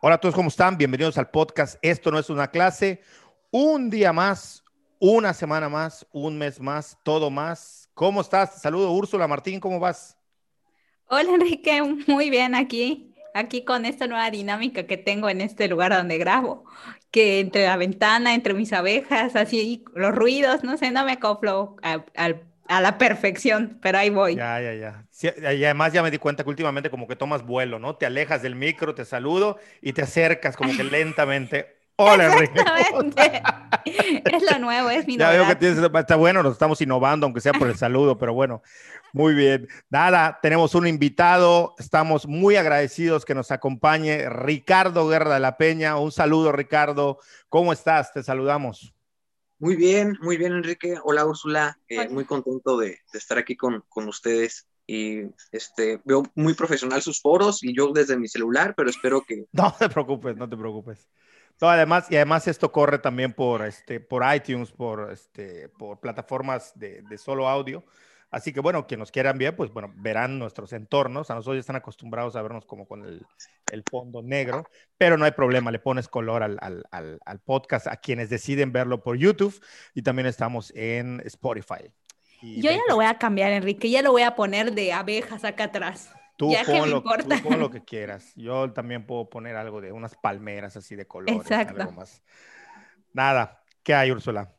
Hola a todos, ¿cómo están? Bienvenidos al podcast Esto no es una clase. Un día más, una semana más, un mes más, todo más. ¿Cómo estás? saludo, Úrsula Martín, ¿cómo vas? Hola, Enrique, muy bien aquí, aquí con esta nueva dinámica que tengo en este lugar donde grabo, que entre la ventana, entre mis abejas, así, los ruidos, no sé, no me acoplo al a la perfección, pero ahí voy. Ya, ya, ya. y además ya me di cuenta que últimamente como que tomas vuelo, ¿no? Te alejas del micro, te saludo y te acercas como que lentamente. Hola, Enrique. es lo nuevo, es mi Ya veo que tienes, está bueno, nos estamos innovando, aunque sea por el saludo, pero bueno, muy bien. Nada, tenemos un invitado, estamos muy agradecidos que nos acompañe Ricardo Guerra de la Peña. Un saludo, Ricardo. ¿Cómo estás? Te saludamos. Muy bien, muy bien, Enrique. Hola, Úrsula. Eh, muy contento de, estar aquí con, ustedes. Y este, veo muy profesional sus foros y yo desde mi celular, pero espero que... No te preocupes, no te preocupes. No, además, y además esto corre también por, este, por iTunes, por, este, por plataformas de, de solo audio. Así que bueno, quienes nos quieran bien, pues bueno, verán nuestros entornos. A nosotros ya están acostumbrados a vernos como con el, el fondo negro, pero no hay problema, le pones color al, al, al, podcast a quienes deciden verlo por YouTube y también estamos en Spotify. Yo ya lo voy a cambiar, Enrique, ya lo voy a poner de abejas acá atrás. Tú pon, lo, tú lo que quieras. Yo también puedo poner algo de unas palmeras así de colores. Exacto. más. Nada, ¿qué hay, Úrsula?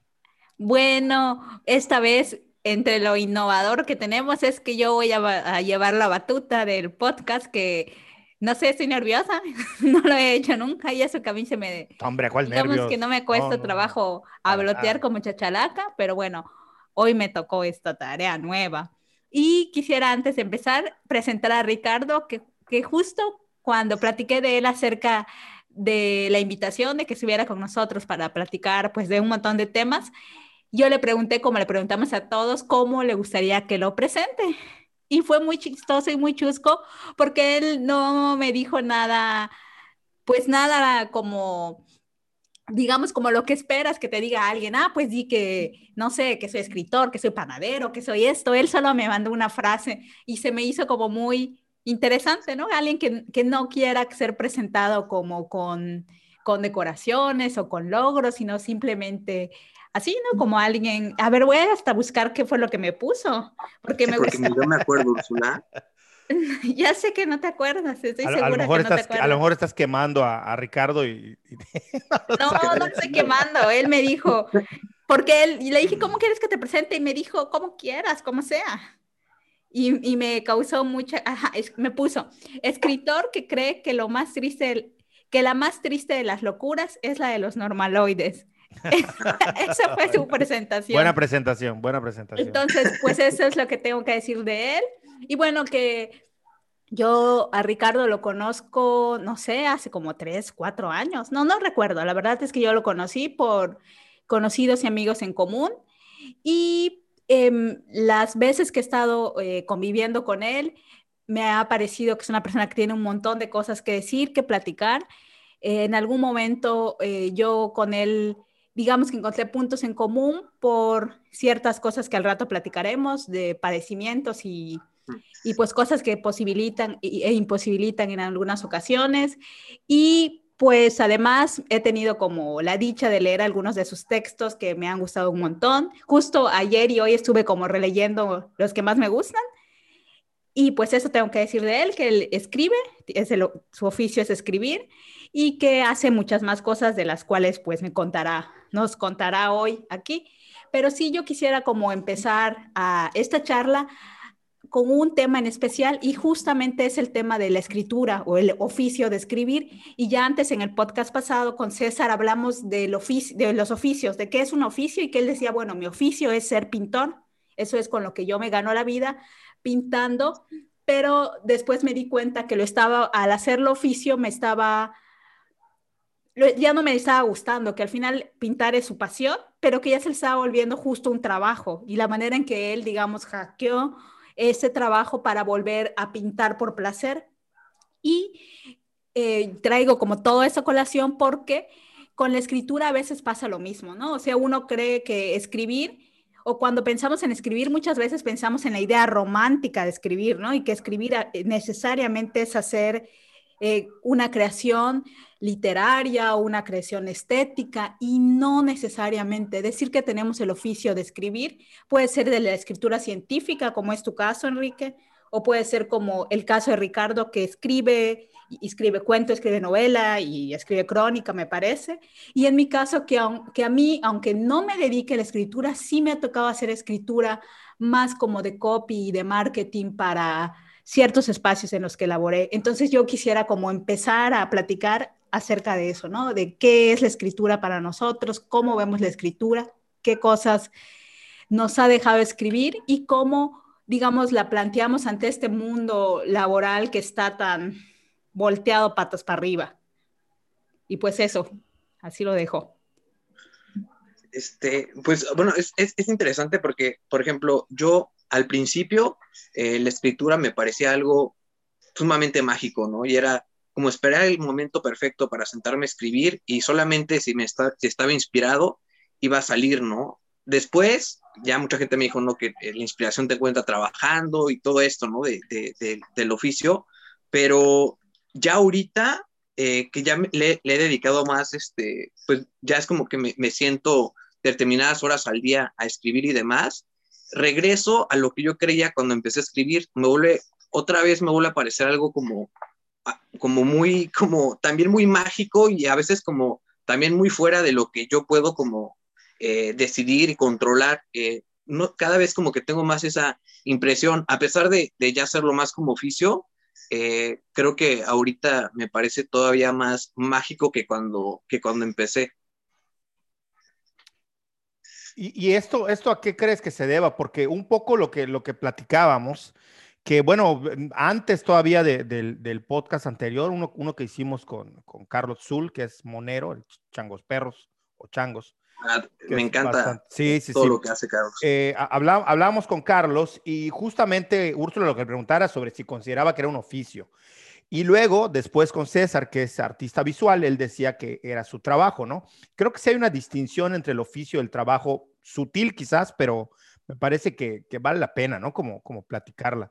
Bueno, esta vez entre lo innovador que tenemos es que yo voy a, llevar la batuta del podcast que no sé, estoy nerviosa, no lo he hecho nunca y eso que a mí se me... Hombre, ¿cuál Digamos que no me cuesta trabajo hablotear como chachalaca, pero bueno, hoy me tocó esta tarea nueva. Y quisiera antes de empezar presentar a Ricardo, que, que justo cuando platiqué de él acerca de la invitación de que estuviera con nosotros para platicar pues de un montón de temas, yo le pregunté, como le preguntamos a todos, cómo le gustaría que lo presente. Y fue muy chistoso y muy chusco porque él no me dijo nada, pues nada como, digamos, como lo que esperas que te diga alguien, ah, pues di que, no sé, que soy escritor, que soy panadero, que soy esto. Él solo me mandó una frase y se me hizo como muy interesante, ¿no? Alguien que, no quiera ser presentado como con, con decoraciones o con logros, sino simplemente así, ¿no? Como alguien, a ver, voy hasta buscar qué fue lo que me puso, porque me porque yo me acuerdo, Ursula. ya sé que no te acuerdas, estoy a, segura a lo mejor que estás, no te acuerdas. A lo mejor estás quemando a, Ricardo y... no, no, no estoy quemando, él me dijo, porque él, y le dije, ¿cómo quieres que te presente? Y me dijo, como quieras, como sea. Y, y me causó mucha, ajá, me puso, escritor que cree que lo más triste, que la más triste de las locuras es la de los normaloides. Esa fue su presentación. Buena presentación, buena presentación. Entonces, pues eso es lo que tengo que decir de él. Y bueno, que yo a Ricardo lo conozco, no sé, hace como tres, cuatro años. No, no recuerdo. La verdad es que yo lo conocí por conocidos y amigos en común. Y em, las veces que he estado eh, conviviendo con él, me ha parecido que es una persona que tiene un montón de cosas que decir, que platicar. en algún momento eh, yo con él digamos que encontré puntos en común por ciertas cosas que al rato platicaremos, de padecimientos y, y pues cosas que posibilitan e imposibilitan en algunas ocasiones. Y pues además he tenido como la dicha de leer algunos de sus textos que me han gustado un montón. Justo ayer y hoy estuve como releyendo los que más me gustan. Y pues eso tengo que decir de él, que él escribe, es su oficio es escribir y que hace muchas más cosas de las cuales pues me contará, nos contará hoy aquí. Pero sí yo quisiera como empezar a esta charla con un tema en especial y justamente es el tema de la escritura o el oficio de escribir. Y ya antes en el podcast pasado con César hablamos del oficio, de los oficios, de qué es un oficio y que él decía, bueno, mi oficio es ser pintor, eso es con lo que yo me gano la vida pintando, pero después me di cuenta que lo estaba, al hacerlo oficio, me estaba ya no me estaba gustando, que al final pintar es su pasión, pero que ya se le estaba volviendo justo un trabajo y la manera en que él, digamos, hackeó ese trabajo para volver a pintar por placer. Y eh, traigo como todo esa colación porque con la escritura a veces pasa lo mismo, ¿no? O sea, uno cree que escribir, o cuando pensamos en escribir, muchas veces pensamos en la idea romántica de escribir, ¿no? Y que escribir eh, necesariamente es hacer eh, una creación literaria o una creación estética y no necesariamente decir que tenemos el oficio de escribir puede ser de la escritura científica, como es tu caso, Enrique, o puede ser como el caso de Ricardo que escribe escribe cuento, escribe novela y escribe crónica, me parece. Y en mi caso, que, que a mí, aunque no me dedique a la escritura, sí me ha tocado hacer escritura más como de copy y de marketing para ciertos espacios en los que laboré. Entonces yo quisiera como empezar a platicar acerca de eso, ¿no? De qué es la escritura para nosotros, cómo vemos la escritura, qué cosas nos ha dejado escribir y cómo, digamos, la planteamos ante este mundo laboral que está tan volteado patas para arriba. Y pues eso, así lo dejo. Este, pues bueno, es, es interesante porque, por ejemplo, yo al principio eh, la escritura me parecía algo sumamente mágico, ¿no? Y era como esperar el momento perfecto para sentarme a escribir y solamente si me estaba inspirado iba a salir, ¿no? Después ya mucha gente me dijo, ¿no? Que eh, la inspiración te cuenta trabajando y todo esto, ¿no? De, del oficio, pero ya ahorita eh, que ya le, he dedicado más, este, pues ya es como que me, me siento determinadas horas al día a escribir y demás, regreso a lo que yo creía cuando empecé a escribir, me vuelve, otra vez me vuelve a parecer algo como, ah, como muy, como también muy mágico y a veces como también muy fuera de lo que yo puedo como eh, decidir y controlar. Eh, no, cada vez como que tengo más esa impresión, a pesar de, de ya hacerlo más como oficio, eh, creo que ahorita me parece todavía más mágico que cuando, que cuando empecé. ¿Y, esto, esto a qué crees que se deba? Porque un poco lo que, lo que platicábamos, que bueno, antes todavía del podcast anterior, uno, uno que hicimos con, con, Carlos Zul, que es monero, el Changos Perros o Changos. Ah, me encanta sí, sí, todo lo que hace Carlos. Eh, hablábamos con Carlos y justamente Úrsula lo que le preguntara sobre si consideraba que era un oficio. Y luego, después con César, que es artista visual, él decía que era su trabajo, ¿no? Creo que sí hay una distinción entre el oficio y el trabajo sutil quizás, pero me parece que, vale la pena, ¿no? Como, como platicarla.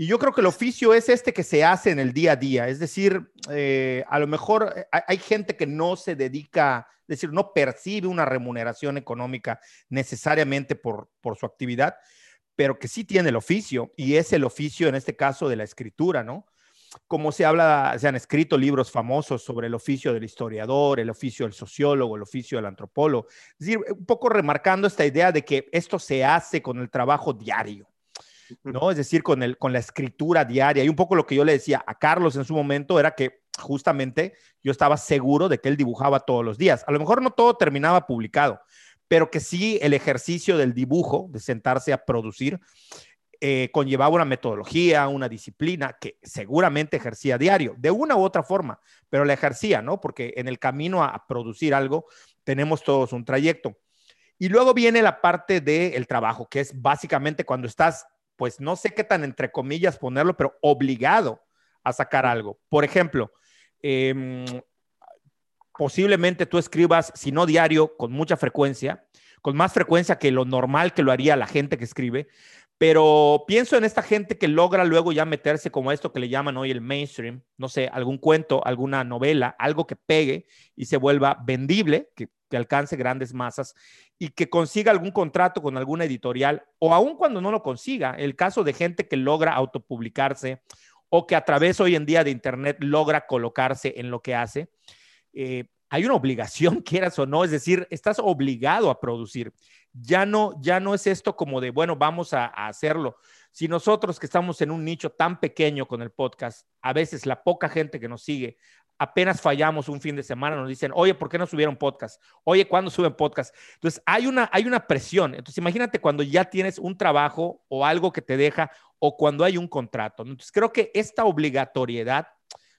Y yo creo que el oficio es este que se hace en el día a día, es decir, eh, a lo mejor eh, hay, gente que no se dedica, es decir, no percibe una remuneración económica necesariamente por, por su actividad, pero que sí tiene el oficio y es el oficio en este caso de la escritura, ¿no? como se habla, se han escrito libros famosos sobre el oficio del historiador, el oficio del sociólogo, el oficio del antropólogo. Es decir, un poco remarcando esta idea de que esto se hace con el trabajo diario, ¿no? Es decir, con, el, con la escritura diaria. Y un poco lo que yo le decía a Carlos en su momento era que justamente yo estaba seguro de que él dibujaba todos los días. A lo mejor no todo terminaba publicado, pero que sí el ejercicio del dibujo, de sentarse a producir, eh, conllevaba una metodología, una disciplina que seguramente ejercía diario, de una u otra forma, pero la ejercía, ¿no? Porque en el camino a, producir algo tenemos todos un trayecto. Y luego viene la parte del trabajo, que es básicamente cuando estás, pues no sé qué tan entre comillas ponerlo, pero obligado a sacar algo. Por ejemplo, em, posiblemente tú escribas, si no diario, con mucha frecuencia, con más frecuencia que lo normal que lo haría la gente que escribe, pero pienso en esta gente que logra luego ya meterse como esto que le llaman hoy el mainstream, no sé, algún cuento, alguna novela, algo que pegue y se vuelva vendible, que, alcance grandes masas y que consiga algún contrato con alguna editorial o aun cuando no lo consiga, el caso de gente que logra autopublicarse o que a través hoy en día de Internet logra colocarse en lo que hace. Eh, hay una obligación, quieras o no, es decir, estás obligado a producir ya no, ya no es esto como de, bueno, vamos a, hacerlo. Si nosotros que estamos en un nicho tan pequeño con el podcast, a veces la poca gente que nos sigue, apenas fallamos un fin de semana, nos dicen, oye, ¿por qué no subieron podcast? Oye, ¿cuándo suben podcast? Entonces, hay una, hay una presión. Entonces, imagínate cuando ya tienes un trabajo o algo que te deja o cuando hay un contrato. Entonces, creo que esta obligatoriedad,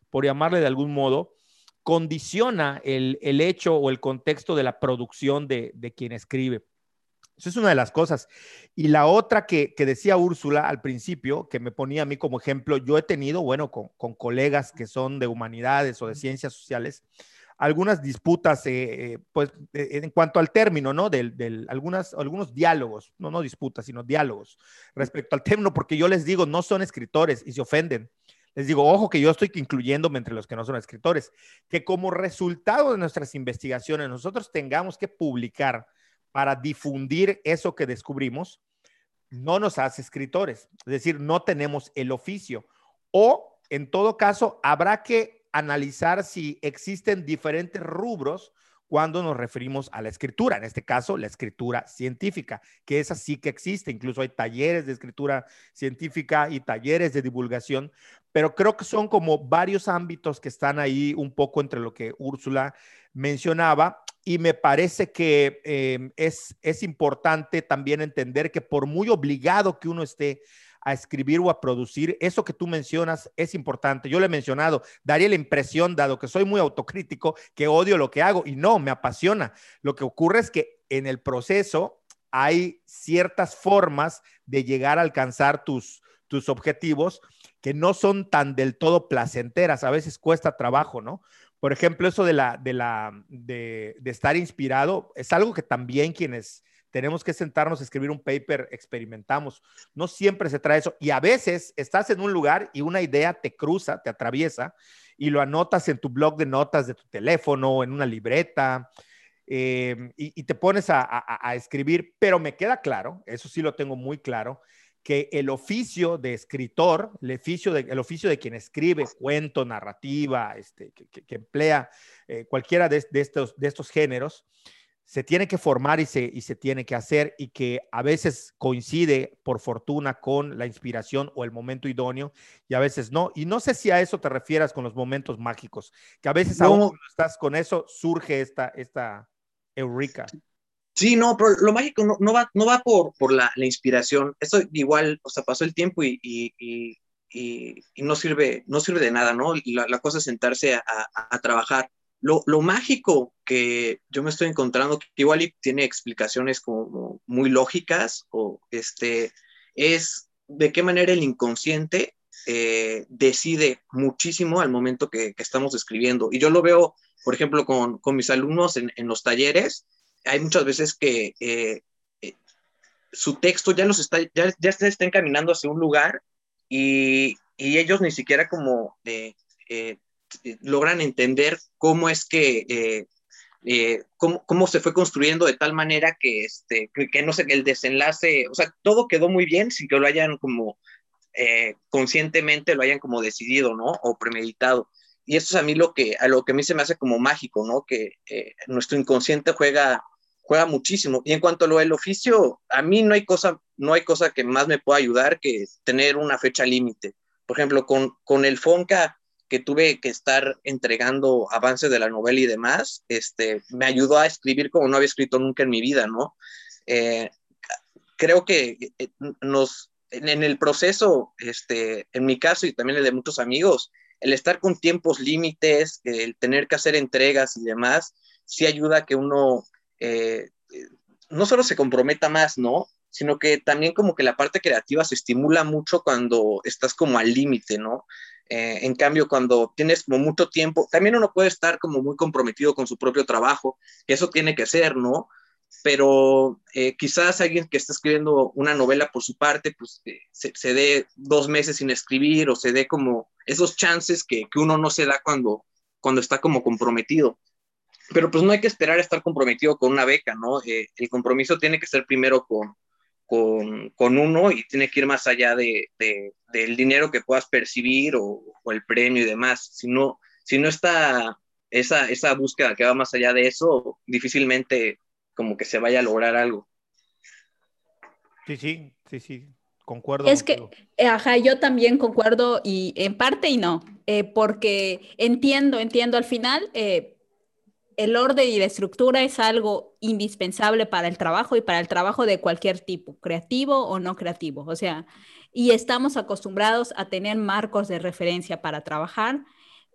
por llamarle de algún modo, condiciona el, hecho o el contexto de la producción de, de quien escribe. Esa es una de las cosas. Y la otra que, decía Úrsula al principio, que me ponía a mí como ejemplo, yo he tenido, bueno, con, colegas que son de humanidades o de ciencias sociales, algunas disputas, eh, eh, pues, en cuanto al término, ¿no? Del, algunas, algunos diálogos, no, no disputas, sino diálogos respecto al término, porque yo les digo, no son escritores y se ofenden. les digo, ojo que yo estoy incluyéndome entre los que no son escritores, que como resultado de nuestras investigaciones nosotros tengamos que publicar para difundir eso que descubrimos, no nos hace escritores, es decir, no tenemos el oficio. O, en todo caso, habrá que analizar si existen diferentes rubros cuando nos referimos a la escritura, en este caso la escritura científica, que esa sí que existe, incluso hay talleres de escritura científica y talleres de divulgación, pero creo que son como varios ámbitos que están ahí un poco entre lo que Úrsula mencionaba. Y me parece que eh, es, es importante también entender que por muy obligado que uno esté a escribir o a producir, eso que tú mencionas es importante. Yo le he mencionado, daría la impresión, dado que soy muy autocrítico, que odio lo que hago y no, me apasiona. Lo que ocurre es que en el proceso hay ciertas formas de llegar a alcanzar tus, tus objetivos que no son tan del todo placenteras, a veces cuesta trabajo, ¿no? Por ejemplo, eso de la, de la, de estar inspirado es algo que también quienes tenemos que sentarnos a escribir un paper, experimentamos. No siempre se trae eso. Y a veces estás en un lugar y una idea te cruza, te atraviesa y lo anotas en tu blog de notas de tu teléfono, en una libreta. Eh, y, te pones a, escribir, pero me queda claro, eso sí lo tengo muy claro, que el oficio de escritor, el oficio de, el oficio de quien escribe cuento, narrativa, este, que, emplea eh, cualquiera de, estos, de estos géneros, se tiene que formar y se, y se tiene que hacer y que a veces coincide por fortuna con la inspiración o el momento idóneo y a veces no. Y no sé si a eso te refieras con los momentos mágicos, que a veces aún cuando estás con eso surge esta, esta eureka. Sí, no, pero lo mágico no, va, no va por, por la, inspiración. Esto igual, o sea, pasó el tiempo y, y, y, no, sirve, no sirve de nada, ¿no? La, la cosa es sentarse a, a trabajar lo, mágico que yo me estoy encontrando, que igual tiene explicaciones como muy lógicas, o este, es de qué manera el inconsciente eh, decide muchísimo al momento que, estamos escribiendo. Y yo lo veo, por ejemplo, con, mis alumnos en, los talleres, hay muchas veces que eh, eh, su texto ya, los está, ya, ya está, encaminando hacia un lugar y, ellos ni siquiera como logran entender cómo es que, eh, eh, cómo, se fue construyendo de tal manera que, este, que, no sé, el desenlace, o sea, todo quedó muy bien sin que lo hayan como conscientemente lo hayan como decidido, ¿no? O premeditado. Y eso es a mí lo que, a lo que a mí se me hace como mágico, ¿no? Que nuestro inconsciente juega, juega muchísimo. Y en cuanto a lo del oficio, a mí no hay cosa, no hay cosa que más me pueda ayudar que tener una fecha límite. Por ejemplo, con, con el FONCA, que tuve que estar entregando avances de la novela y demás, este, me ayudó a escribir como no había escrito nunca en mi vida, ¿no? Eh, creo que eh, nos, en, el proceso, este, en mi caso y también el de muchos amigos, el estar con tiempos límites, el tener que hacer entregas y demás, sí ayuda a que uno eh, no solo se comprometa más, ¿no? Sino que también como que la parte creativa se estimula mucho cuando estás como al límite, ¿no? Eh, en cambio, cuando tienes como mucho tiempo, también uno puede estar como muy comprometido con su propio trabajo, eso tiene que ser, ¿no? Pero eh, quizás alguien que está escribiendo una novela por su parte, pues eh, se, dé dos meses sin escribir o se dé como esos chances que, que, uno no se da cuando, cuando está como comprometido. Pero pues no hay que esperar a estar comprometido con una beca, ¿no? el compromiso tiene que ser primero con, con, uno y tiene que ir más allá de, del dinero que puedas percibir o, el premio y demás. Si no, si no está esa, esa búsqueda que va más allá de eso, difícilmente como que se vaya a lograr algo. Sí, sí, sí, sí, concuerdo. Es que, eh, ajá, yo también concuerdo y en parte y no, eh, porque entiendo, entiendo al final, eh, el orden y la estructura es algo indispensable para el trabajo y para el trabajo de cualquier tipo, creativo o no creativo. O sea, y estamos acostumbrados a tener marcos de referencia para trabajar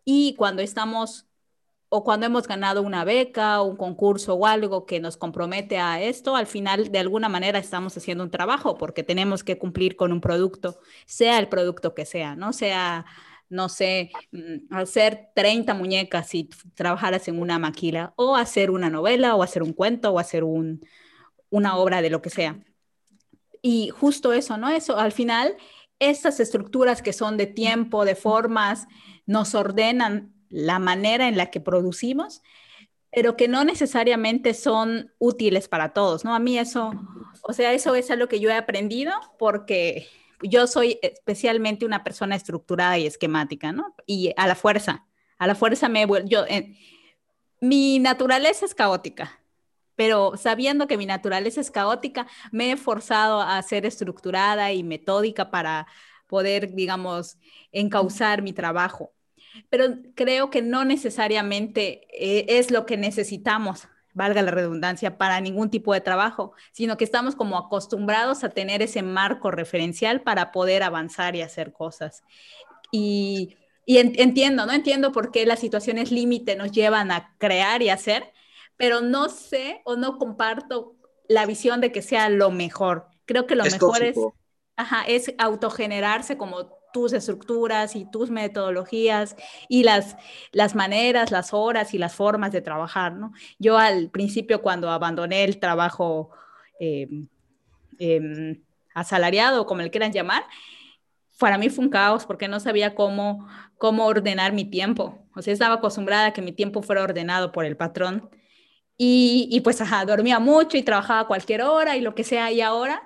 y cuando estamos o cuando hemos ganado una beca o un concurso o algo que nos compromete a esto, al final de alguna manera estamos haciendo un trabajo porque tenemos que cumplir con un producto, sea el producto que sea, no sea no sé, mm, hacer 30 muñecas si trabajaras en una maquila, o hacer una novela, o hacer un cuento, o hacer una obra de lo que sea. Y justo eso, ¿no? Eso, al final, estas estructuras que son de tiempo, de formas, nos ordenan la manera en la que producimos, pero que no necesariamente son útiles para todos, ¿no? A mí eso, o sea, eso es algo que yo he aprendido porque yo soy especialmente una persona estructurada y esquemática, ¿no? Y a la fuerza, a la fuerza me yo eh, mi naturaleza es caótica, pero sabiendo que mi naturaleza es caótica, me he forzado a ser estructurada y metódica para poder, digamos, encauzar mi trabajo. Pero creo que no necesariamente eh, es lo que necesitamos, valga la redundancia, para ningún tipo de trabajo, sino que estamos como acostumbrados a tener ese marco referencial para poder avanzar y hacer cosas. Y, entiendo, ¿no? Entiendo por qué las situaciones límite nos llevan a crear y hacer, pero no sé o no comparto la visión de que sea lo mejor. Creo que lo mejor es, ajá, es autogenerarse como tus estructuras y tus metodologías y las, las maneras, las horas y las formas de trabajar, ¿no? Yo al principio cuando abandoné el trabajo em, asalariado, como le quieran llamar, para mí fue un caos porque no sabía cómo, cómo ordenar mi tiempo. O sea, estaba acostumbrada a que mi tiempo fuera ordenado por el patrón y, pues, ajá, dormía mucho y trabajaba cualquier hora y lo que sea. Y ahora,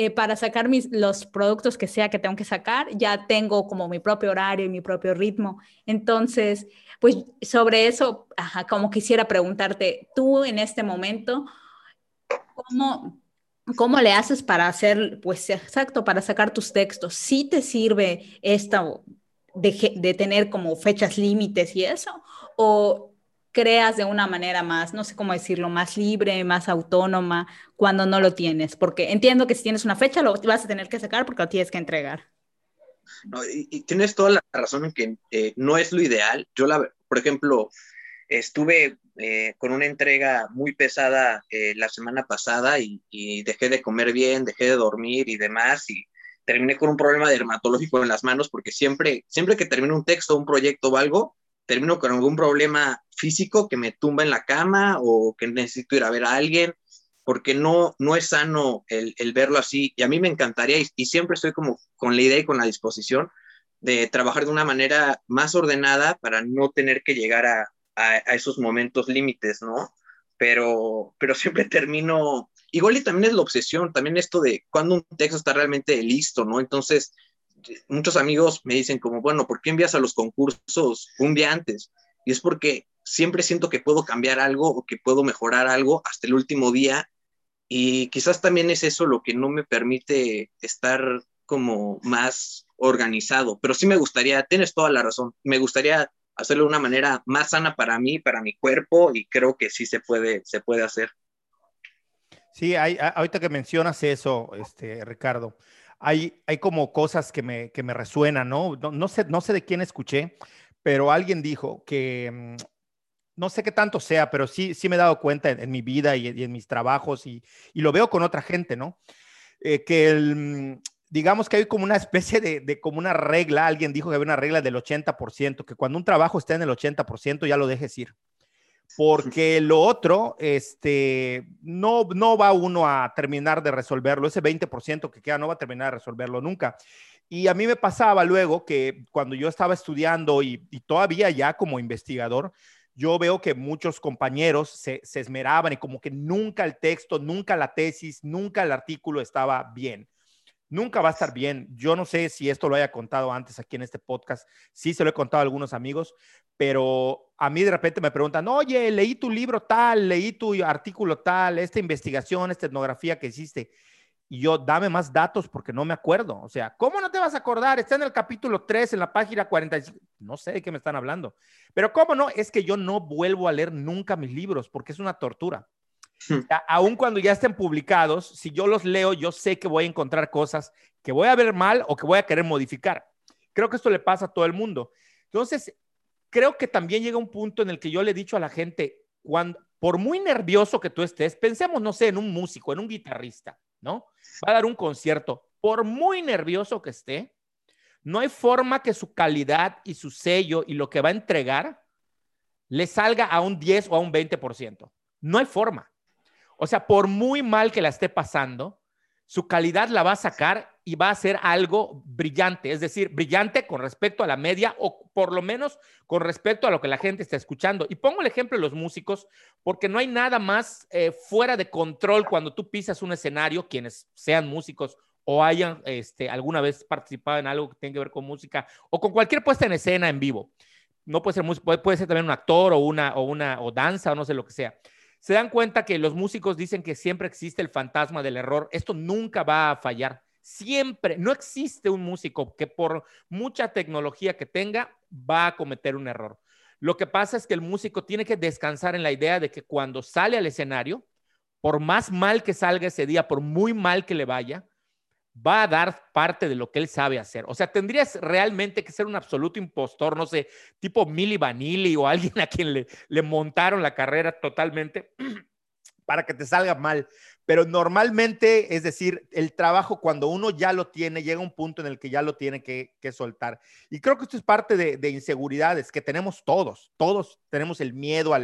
eh, para sacar mis, los productos que sea que tengo que sacar, ya tengo como mi propio horario y mi propio ritmo. Entonces, pues sobre eso, ajá, como quisiera preguntarte, tú en este momento, ¿cómo, ¿Cómo le haces para hacer, pues exacto, para sacar tus textos? ¿Sí te sirve esto de, de tener como fechas límites y eso? ¿O creas de una manera más, no sé cómo decirlo, más libre, más autónoma cuando no lo tienes, porque entiendo que si tienes una fecha lo vas a tener que sacar porque lo tienes que entregar. y, tienes toda la razón en que eh, no es lo ideal. Yo, la, por ejemplo, estuve eh, con una entrega muy pesada eh, la semana pasada y, y, dejé de comer bien, dejé de dormir y demás y terminé con un problema dermatológico en las manos porque siempre, siempre que termino un texto, un proyecto o algo, termino con algún problema físico que me tumba en la cama o que necesito ir a ver a alguien, porque no, no es sano el, el verlo así. Y a mí me encantaría, y, siempre estoy como con la idea y con la disposición de trabajar de una manera más ordenada para no tener que llegar a, a, esos momentos límites, ¿no? Pero, pero siempre termino, igual y también es la obsesión, también esto de cuando un texto está realmente listo, ¿no? Entonces, muchos amigos me dicen como, bueno, ¿por qué envías a los concursos un día antes? Y es porque siempre siento que puedo cambiar algo o que puedo mejorar algo hasta el último día. Y quizás también es eso lo que no me permite estar como más organizado. Pero sí me gustaría, tienes toda la razón, me gustaría hacerlo de una manera más sana para mí, para mi cuerpo, y creo que sí se puede, se puede hacer. Sí, hay, ahorita que mencionas eso, este, Ricardo, hay, hay como cosas que me, que me resuenan, ¿no? ¿no? sé, no sé de quién escuché, pero alguien dijo que, mm, no sé qué tanto sea, pero sí, sí me he dado cuenta en, mi vida y, en mis trabajos y, y, lo veo con otra gente, ¿no? Eh, que el, mm, digamos que hay como una especie de, de, como una regla, alguien dijo que había una regla del 80%, que cuando un trabajo está en el 80% ya lo dejes ir porque lo otro, este, no, no va uno a terminar de resolverlo, ese 20% que queda no va a terminar de resolverlo nunca. Y a mí me pasaba luego que cuando yo estaba estudiando y, todavía ya como investigador, yo veo que muchos compañeros se, se, esmeraban y como que nunca el texto, nunca la tesis, nunca el artículo estaba bien. Nunca va a estar bien. Yo no sé si esto lo haya contado antes aquí en este podcast. Sí, se lo he contado a algunos amigos, pero a mí de repente me preguntan, oye, leí tu libro tal, leí tu artículo tal, esta investigación, esta etnografía que hiciste. Y yo, dame más datos porque no me acuerdo. O sea, ¿cómo no te vas a acordar? Está en el capítulo 3, en la página 45. No sé de qué me están hablando. Pero ¿cómo no? Es que yo no vuelvo a leer nunca mis libros porque es una tortura. Hmm. aun cuando ya estén publicados, si yo los leo, yo sé que voy a encontrar cosas que voy a ver mal o que voy a querer modificar. Creo que esto le pasa a todo el mundo. Entonces, creo que también llega un punto en el que yo le he dicho a la gente, cuando, por muy nervioso que tú estés, pensemos, no sé, en un músico, en un guitarrista, ¿no? Va a dar un concierto, por muy nervioso que esté, no hay forma que su calidad y su sello y lo que va a entregar le salga a un 10 o a un 20%. No hay forma. O sea, por muy mal que la esté pasando, su calidad la va a sacar y va a ser algo brillante, es decir, brillante con respecto a la media o por lo menos con respecto a lo que la gente está escuchando. Y pongo el ejemplo de los músicos, porque no hay nada más eh, fuera de control cuando tú pisas un escenario, quienes sean músicos o hayan este, alguna vez participado en algo que tenga que ver con música o con cualquier puesta en escena en vivo. No puede ser músico, puede, ser también un actor o una, o una, o danza o no sé lo que sea se dan cuenta que los músicos dicen que siempre existe el fantasma del error. Esto nunca va a fallar. Siempre, no existe un músico que por mucha tecnología que tenga va a cometer un error. Lo que pasa es que el músico tiene que descansar en la idea de que cuando sale al escenario, por más mal que salga ese día, por muy mal que le vaya, va a dar parte de lo que él sabe hacer. O sea, tendrías realmente que ser un absoluto impostor, no sé, tipo Milli Vanilli o alguien a quien le, montaron la carrera totalmente para que te salga mal. Pero normalmente, es decir, el trabajo cuando uno ya lo tiene, llega un punto en el que ya lo tiene que, soltar. Y creo que esto es parte de, inseguridades que tenemos todos. Todos tenemos el miedo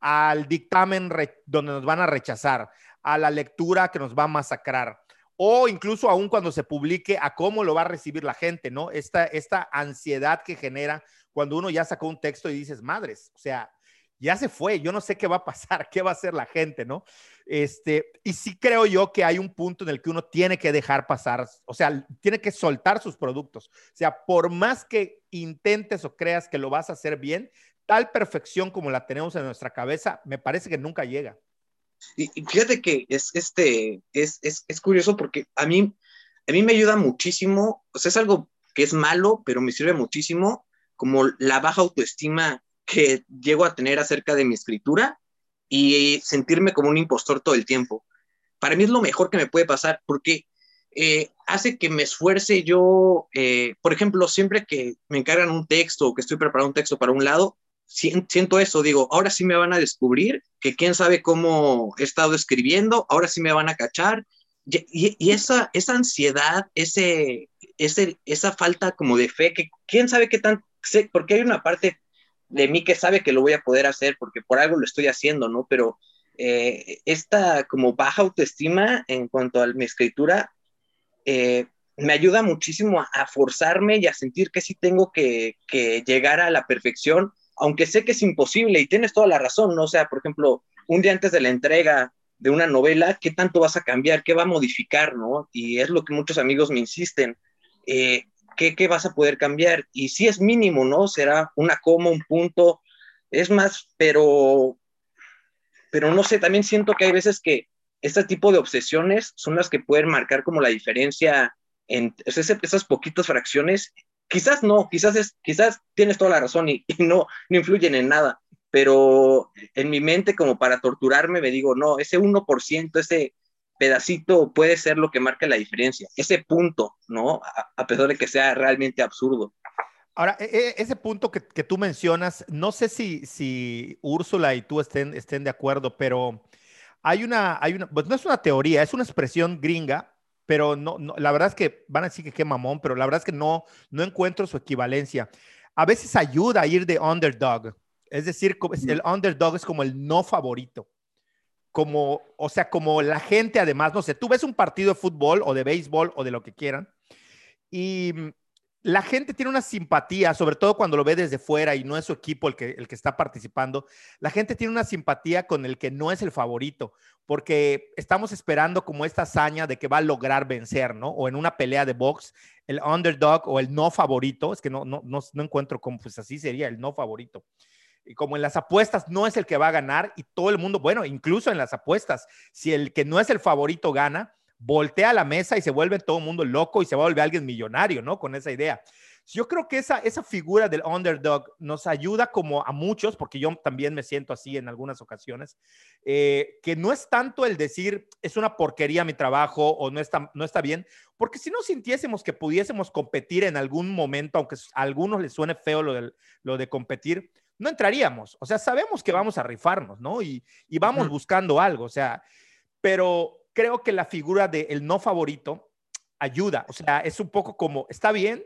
al dictamen donde nos van a rechazar, a la lectura que nos va a masacrar o incluso aún cuando se publique a cómo lo va a recibir la gente, ¿no? Esta, esta ansiedad que genera cuando uno ya sacó un texto y dices, madres, o sea, ya se fue, yo no sé qué va a pasar, qué va a hacer la gente, ¿no? Este, y sí creo yo que hay un punto en el que uno tiene que dejar pasar, o sea, tiene que soltar sus productos. O sea, por más que intentes o creas que lo vas a hacer bien, tal perfección como la tenemos en nuestra cabeza, me parece que nunca llega. Y, fíjate que es, este, es, es, es, curioso porque a mí, a mí me ayuda muchísimo, o sea, es algo que es malo, pero me sirve muchísimo, como la baja autoestima que llego a tener acerca de mi escritura y sentirme como un impostor todo el tiempo. Para mí es lo mejor que me puede pasar porque eh, hace que me esfuerce yo, eh, por ejemplo, siempre que me encargan un texto o que estoy preparando un texto para un lado, siento eso, digo, ahora sí me van a descubrir, que quién sabe cómo he estado escribiendo, ahora sí me van a cachar. Y, esa, esa ansiedad, ese, ese, esa falta como de fe, que quién sabe qué tan, sé, porque hay una parte de mí que sabe que lo voy a poder hacer, porque por algo lo estoy haciendo, ¿no? Pero eh, esta como baja autoestima en cuanto a mi escritura, eh, me ayuda muchísimo a, forzarme y a sentir que sí tengo que, que llegar a la perfección aunque sé que es imposible y tienes toda la razón, ¿no? O sea, por ejemplo, un día antes de la entrega de una novela, ¿qué tanto vas a cambiar? ¿Qué va a modificar, no? Y es lo que muchos amigos me insisten. Eh, ¿qué, ¿qué, vas a poder cambiar? Y si es mínimo, ¿no? Será una coma, un punto, es más, pero, pero no sé, también siento que hay veces que este tipo de obsesiones son las que pueden marcar como la diferencia en esas poquitas fracciones quizás no, quizás, es, quizás tienes toda la razón y, no, no influyen en nada, pero en mi mente como para torturarme me digo, no, ese 1%, ese pedacito puede ser lo que marca la diferencia, ese punto, ¿no? A, pesar de que sea realmente absurdo. Ahora, e, e, ese punto que, que, tú mencionas, no sé si, si Úrsula y tú estén, estén de acuerdo, pero hay una, hay una, pues no es una teoría, es una expresión gringa pero no, la verdad es que van a decir que qué mamón, pero la verdad es que no, no encuentro su equivalencia. A veces ayuda a ir de underdog, es decir, el underdog es como el no favorito. Como, o sea, como la gente además, no sé, tú ves un partido de fútbol o de béisbol o de lo que quieran y la gente tiene una simpatía, sobre todo cuando lo ve desde fuera y no es su equipo el que, el que está participando, la gente tiene una simpatía con el que no es el favorito, porque estamos esperando como esta hazaña de que va a lograr vencer, ¿no? O en una pelea de box, el underdog o el no favorito, es que no, no, no, encuentro cómo, pues así sería el no favorito. Y como en las apuestas no es el que va a ganar y todo el mundo, bueno, incluso en las apuestas, si el que no es el favorito gana, voltea la mesa y se vuelve todo el mundo loco y se va a volver alguien millonario, ¿no? Con esa idea. Yo creo que esa, esa figura del underdog nos ayuda como a muchos, porque yo también me siento así en algunas ocasiones, eh, que no es tanto el decir es una porquería mi trabajo o no está, no está bien, porque si no sintiésemos que pudiésemos competir en algún momento, aunque a algunos les suene feo lo de, lo de competir, no entraríamos. O sea, sabemos que vamos a rifarnos, ¿no? Y, y vamos buscando algo, o sea, pero creo que la figura del no favorito ayuda. O sea, es un poco como, está bien,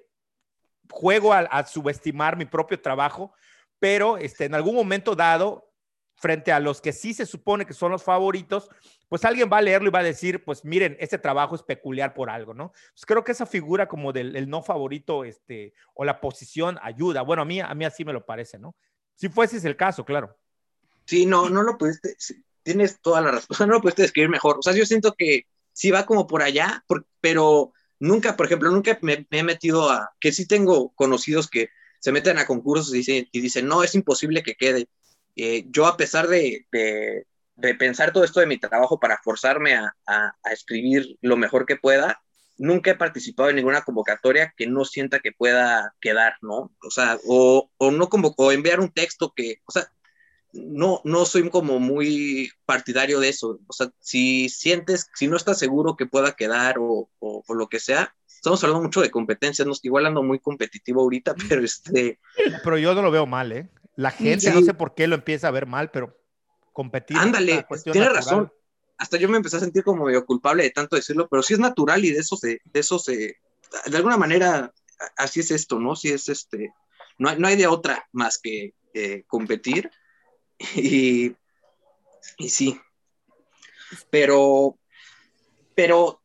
juego a, subestimar mi propio trabajo, pero este, en algún momento dado, frente a los que sí se supone que son los favoritos, pues alguien va a leerlo y va a decir, pues miren, este trabajo es peculiar por algo, ¿no? Pues creo que esa figura como del el no favorito, este, o la posición ayuda. Bueno, a mí, a mí así me lo parece, ¿no? Si fuese el caso, claro. Sí, no, no lo pudiste, tienes toda la razón, no lo pudiste describir mejor. O sea, yo siento que sí va como por allá, pero nunca, por ejemplo, nunca me, he metido a, que sí tengo conocidos que se meten a concursos y dicen, y dicen no, es imposible que quede. Eh, yo a pesar de, de, pensar todo esto de mi trabajo para forzarme a, a, escribir lo mejor que pueda, nunca he participado en ninguna convocatoria que no sienta que pueda quedar, ¿no? O sea, o, o no convocó, enviar un texto que, o sea, no, no soy como muy partidario de eso. O sea, si sientes, si no estás seguro que pueda quedar o, o, lo que sea, estamos hablando mucho de competencias, no igual ando muy competitivo ahorita, pero este... Pero yo no lo veo mal, ¿eh? La gente, no sé por qué lo empieza a ver mal, pero competir... Ándale, tienes razón. Hasta yo me empecé a sentir como medio culpable de tanto decirlo, pero sí es natural y de eso se, de eso se, de alguna manera, así es esto, ¿no? Si es este, no hay, no hay de otra más que eh, competir y, y sí. Pero, pero,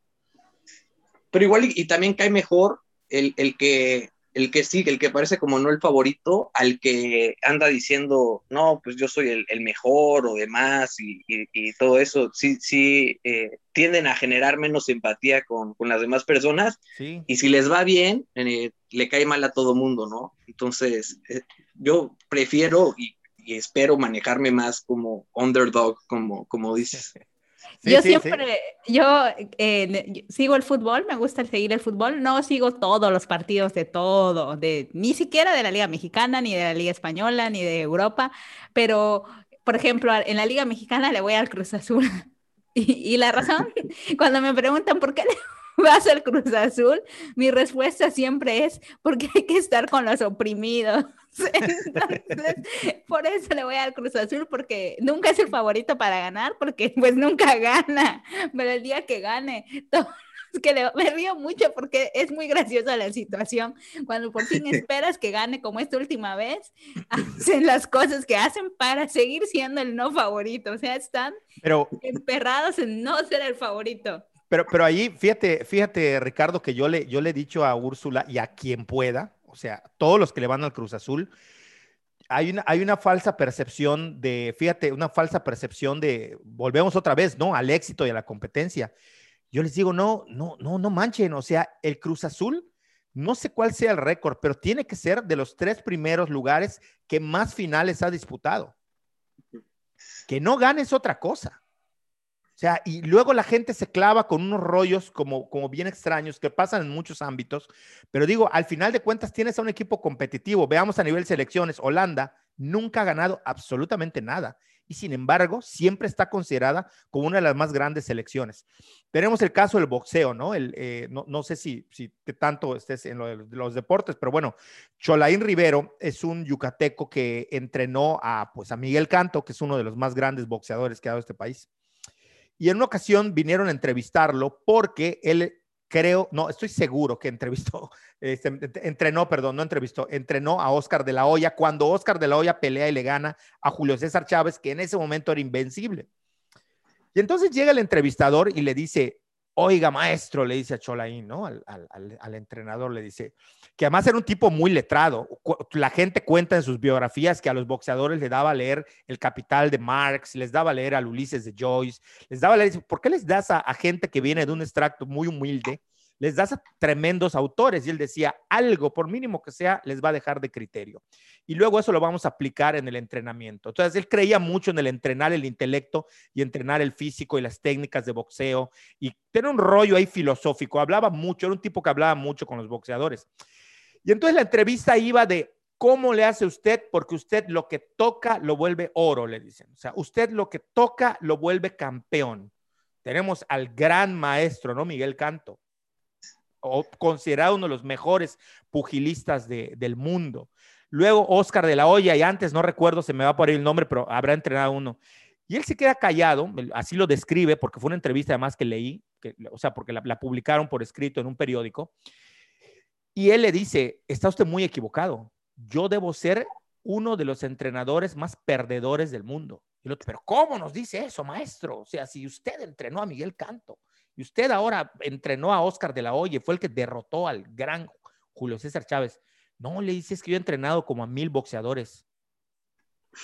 pero igual y, también cae mejor el, el, que el que sigue, el que parece como no el favorito, al que anda diciendo, no, pues yo soy el, el mejor o demás y, y, todo eso, sí, sí, eh, tienden a generar menos empatía con, con las demás personas y si les va bien, eh, le cae mal a todo mundo, ¿no? Entonces, eh, yo prefiero, y y espero manejarme más como underdog, como, como dices. yo siempre, yo eh, sigo el fútbol, me gusta seguir el fútbol, no sigo todos los partidos de todo, de, ni siquiera de la Liga Mexicana, ni de la Liga Española, ni de Europa, pero, por ejemplo, en la Liga Mexicana le voy al Cruz Azul. Y, y la razón, cuando me preguntan por qué le vas al Cruz Azul, mi respuesta siempre es porque hay que estar con los oprimidos. por eso le voy al Cruz Azul, porque nunca es el favorito para ganar, porque pues nunca gana, pero el día que gane, que me río mucho porque es muy graciosa la situación. Cuando por fin esperas que gane como esta última vez, hacen las cosas que hacen para seguir siendo el no favorito. O sea, están pero, emperrados en no ser el favorito. Pero, pero ahí, fíjate, fíjate, Ricardo, que yo le, yo le he dicho a Úrsula y a quien pueda, o sea, todos los que le van al Cruz Azul, hay una, hay una falsa percepción de, fíjate, una falsa percepción de, volvemos otra vez, ¿no? Al éxito y a la competencia. Yo les digo, no, no, no, no manchen, o sea, el Cruz Azul, no sé cuál sea el récord, pero tiene que ser de los tres primeros lugares que más finales ha disputado. Que no ganes otra cosa. Sea, y luego la gente se clava con unos rollos como, como bien extraños que pasan en muchos ámbitos, pero digo, al final de cuentas tienes a un equipo competitivo. Veamos a nivel selecciones, Holanda nunca ha ganado absolutamente nada y sin embargo siempre está considerada como una de las más grandes selecciones. Tenemos el caso del boxeo, ¿no? El, eh, no, no, sé si, si tanto estés en los deportes, pero bueno, Cholaín Rivero es un yucateco que entrenó a, pues, a Miguel Canto, que es uno de los más grandes boxeadores que ha dado este país. Y en una ocasión vinieron a entrevistarlo porque él creo, no, estoy seguro que entrevistó, este, entrenó, perdón, no entrevistó, entrenó a Oscar de la Hoya cuando Oscar de la Hoya pelea y le gana a Julio César Chávez, que en ese momento era invencible. Y entonces llega el entrevistador y le dice, oiga maestro, le dice a Cholaín, ¿no? Al, entrenador le dice, que además era un tipo muy letrado. La gente cuenta en sus biografías que a los boxeadores le daba a leer El Capital de Marx, les daba a leer al Ulises de Joyce, les daba a leer, ¿por qué les das a gente que viene de un extracto muy humilde? Les das a tremendos autores. Y él decía, algo, por mínimo que sea, les va a dejar de criterio. Y luego eso lo vamos a aplicar en el entrenamiento. Entonces, él creía mucho en el entrenar el intelecto y entrenar el físico y las técnicas de boxeo. Y tiene un rollo ahí filosófico. Hablaba mucho, era un tipo que hablaba mucho con los boxeadores. Y entonces la entrevista iba de, ¿Cómo le hace usted? Porque usted lo que toca lo vuelve oro, le dicen. O sea, usted lo que toca lo vuelve campeón. Tenemos al gran maestro, ¿no? Miguel Canto o considerado uno de los mejores pugilistas del mundo. Luego Oscar de la Hoya, y antes no recuerdo, se me va por ahí el nombre, pero habrá entrenado uno. Y él se queda callado, así lo describe, porque fue una entrevista además que leí, o sea, porque la, la publicaron por escrito en un periódico. Y él le dice, está usted muy equivocado, yo debo ser uno de los entrenadores más perdedores del mundo. Y el otro, pero ¿cómo nos dice eso, maestro? O sea, si usted entrenó a Miguel Canto y usted ahora entrenó a Oscar de la Hoye, fue el que derrotó al gran Julio César Chávez. No, le dice, es que yo he entrenado como a mil boxeadores.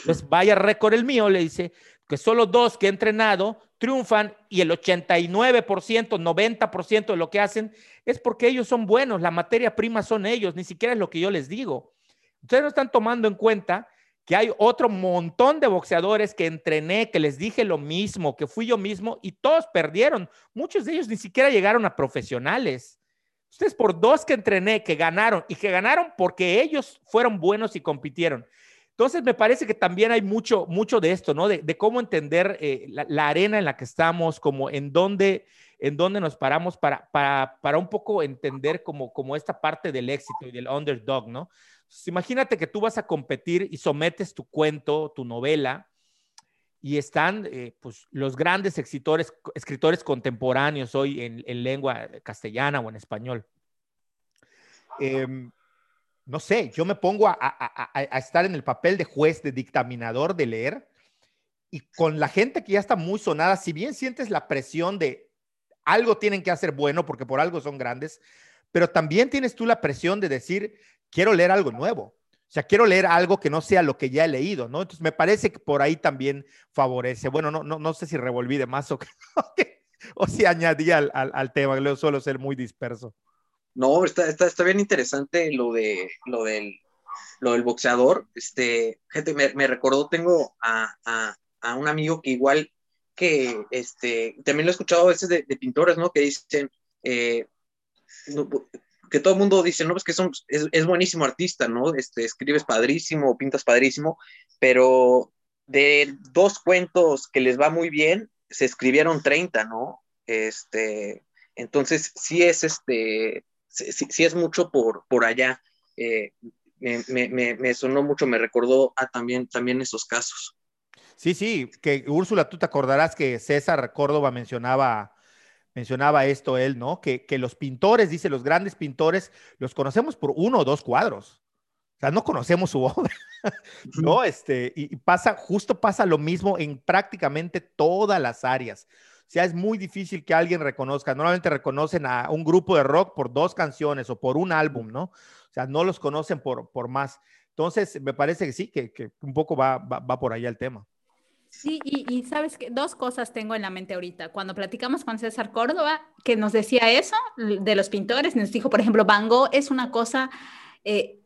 Pues vaya récord el mío, le dice, que solo dos que he entrenado triunfan y el 89%, 90% de lo que hacen es porque ellos son buenos, la materia prima son ellos, ni siquiera es lo que yo les digo. Ustedes no están tomando en cuenta que hay otro montón de boxeadores que entrené, que les dije lo mismo, que fui yo mismo y todos perdieron. Muchos de ellos ni siquiera llegaron a profesionales. Ustedes por dos que entrené, que ganaron y que ganaron porque ellos fueron buenos y compitieron. Entonces, me parece que también hay mucho, mucho de esto, ¿no? De, cómo entender eh, la, arena en la que estamos, como en dónde, en dónde nos paramos para, para, para un poco entender como, como esta parte del éxito y del underdog, ¿no? Imagínate que tú vas a competir y sometes tu cuento, tu novela, y están eh, pues, los grandes escritores, contemporáneos hoy en, en lengua castellana o en español. Em, no sé, yo me pongo a, estar en el papel de juez, de dictaminador, de leer, y con la gente que ya está muy sonada, si bien sientes la presión de algo tienen que hacer bueno, porque por algo son grandes, pero también tienes tú la presión de decir, quiero leer algo nuevo. O sea, quiero leer algo que no sea lo que ya he leído, ¿no? Entonces, me parece que por ahí también favorece. Bueno, no, no, no sé si revolví de más o, o si añadí al, al, tema, luego suelo ser muy disperso. No, está, está, está bien interesante lo, de, lo, del, lo del boxeador. Este, gente, me, me recordó, tengo a, a, a, un amigo que igual que, este, también lo he escuchado a veces de, de pintores, ¿no? Que dicen, eh, que todo el mundo dice, no, pues que son, es, buenísimo artista, ¿no? Este, escribes padrísimo, pintas padrísimo, pero de dos cuentos que les va muy bien, se escribieron 30, ¿no? Este, entonces, sí es este, sí, es mucho por, por allá. Eh, me, me, sonó mucho, me recordó también, también esos casos. Sí, sí, que Úrsula, tú te acordarás que César Córdoba mencionaba, mencionaba esto él, ¿no? Que, que los pintores, dice, los grandes pintores, los conocemos por uno o dos cuadros. O sea, no conocemos su obra, ¿no? Este, y pasa, justo pasa lo mismo en prácticamente todas las áreas. O sea, es muy difícil que alguien reconozca. Normalmente reconocen a un grupo de rock por dos canciones o por un álbum, ¿no? O sea, no los conocen por, por más. Entonces, me parece que sí, que, que un poco va, va, va, por allá el tema. Sí, y, sabes que dos cosas tengo en la mente ahorita. Cuando platicamos con César Córdoba, que nos decía eso de los pintores, nos dijo, por ejemplo, Van Gogh es una cosa eh,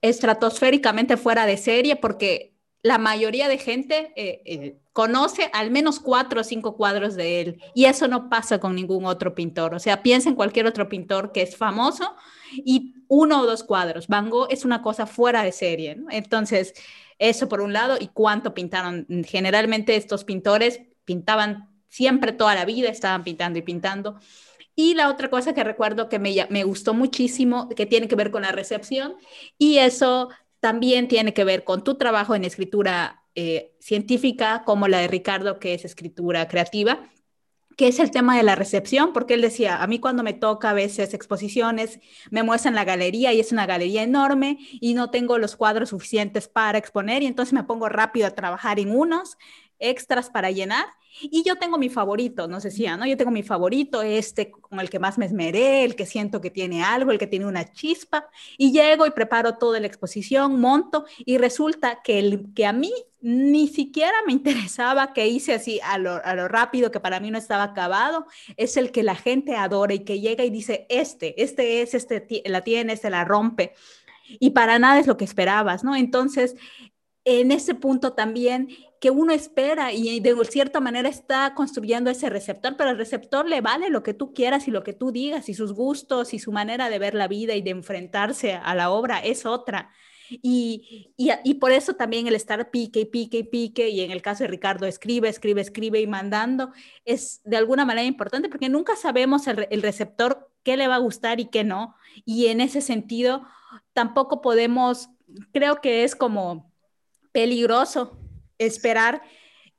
estratosféricamente fuera de serie porque la mayoría de gente eh, eh, conoce al menos cuatro o cinco cuadros de él y eso no pasa con ningún otro pintor. O sea, piensa en cualquier otro pintor que es famoso y uno o dos cuadros. Van Gogh es una cosa fuera de serie. Entonces, eso por un lado y cuánto pintaron. Generalmente estos pintores pintaban siempre toda la vida, estaban pintando y pintando. Y la otra cosa que recuerdo que me, me, gustó muchísimo, que tiene que ver con la recepción, y eso también tiene que ver con tu trabajo en escritura eh, científica, como la de Ricardo, que es escritura creativa, que es el tema de la recepción, porque él decía, a mí cuando me toca a veces exposiciones, me muestran la galería y es una galería enorme y no tengo los cuadros suficientes para exponer y entonces me pongo rápido a trabajar en unos extras para llenar. Y yo tengo mi favorito, nos decía, ¿no? Yo tengo mi favorito, este con el que más me esmeré, el que siento que tiene algo, el que tiene una chispa, y llego y preparo toda la exposición, monto, y resulta que el que a mí ni siquiera me interesaba, que hice así a lo, rápido, que para mí no estaba acabado, es el que la gente adora y que llega y dice, este, este es, este la tiene, este la rompe. Y para nada es lo que esperabas, ¿no? Entonces, en ese punto también que uno espera y de cierta manera está construyendo ese receptor, pero el receptor le vale lo que tú quieras y lo que tú digas y sus gustos y su manera de ver la vida y de enfrentarse a la obra es otra. Y, y, y, por eso también el estar pique pique pique, y en el caso de Ricardo, escribe, escribe, escribe y mandando, es de alguna manera importante porque nunca sabemos el, el receptor qué le va a gustar y qué no. Y en ese sentido, tampoco podemos, creo que es como peligroso esperar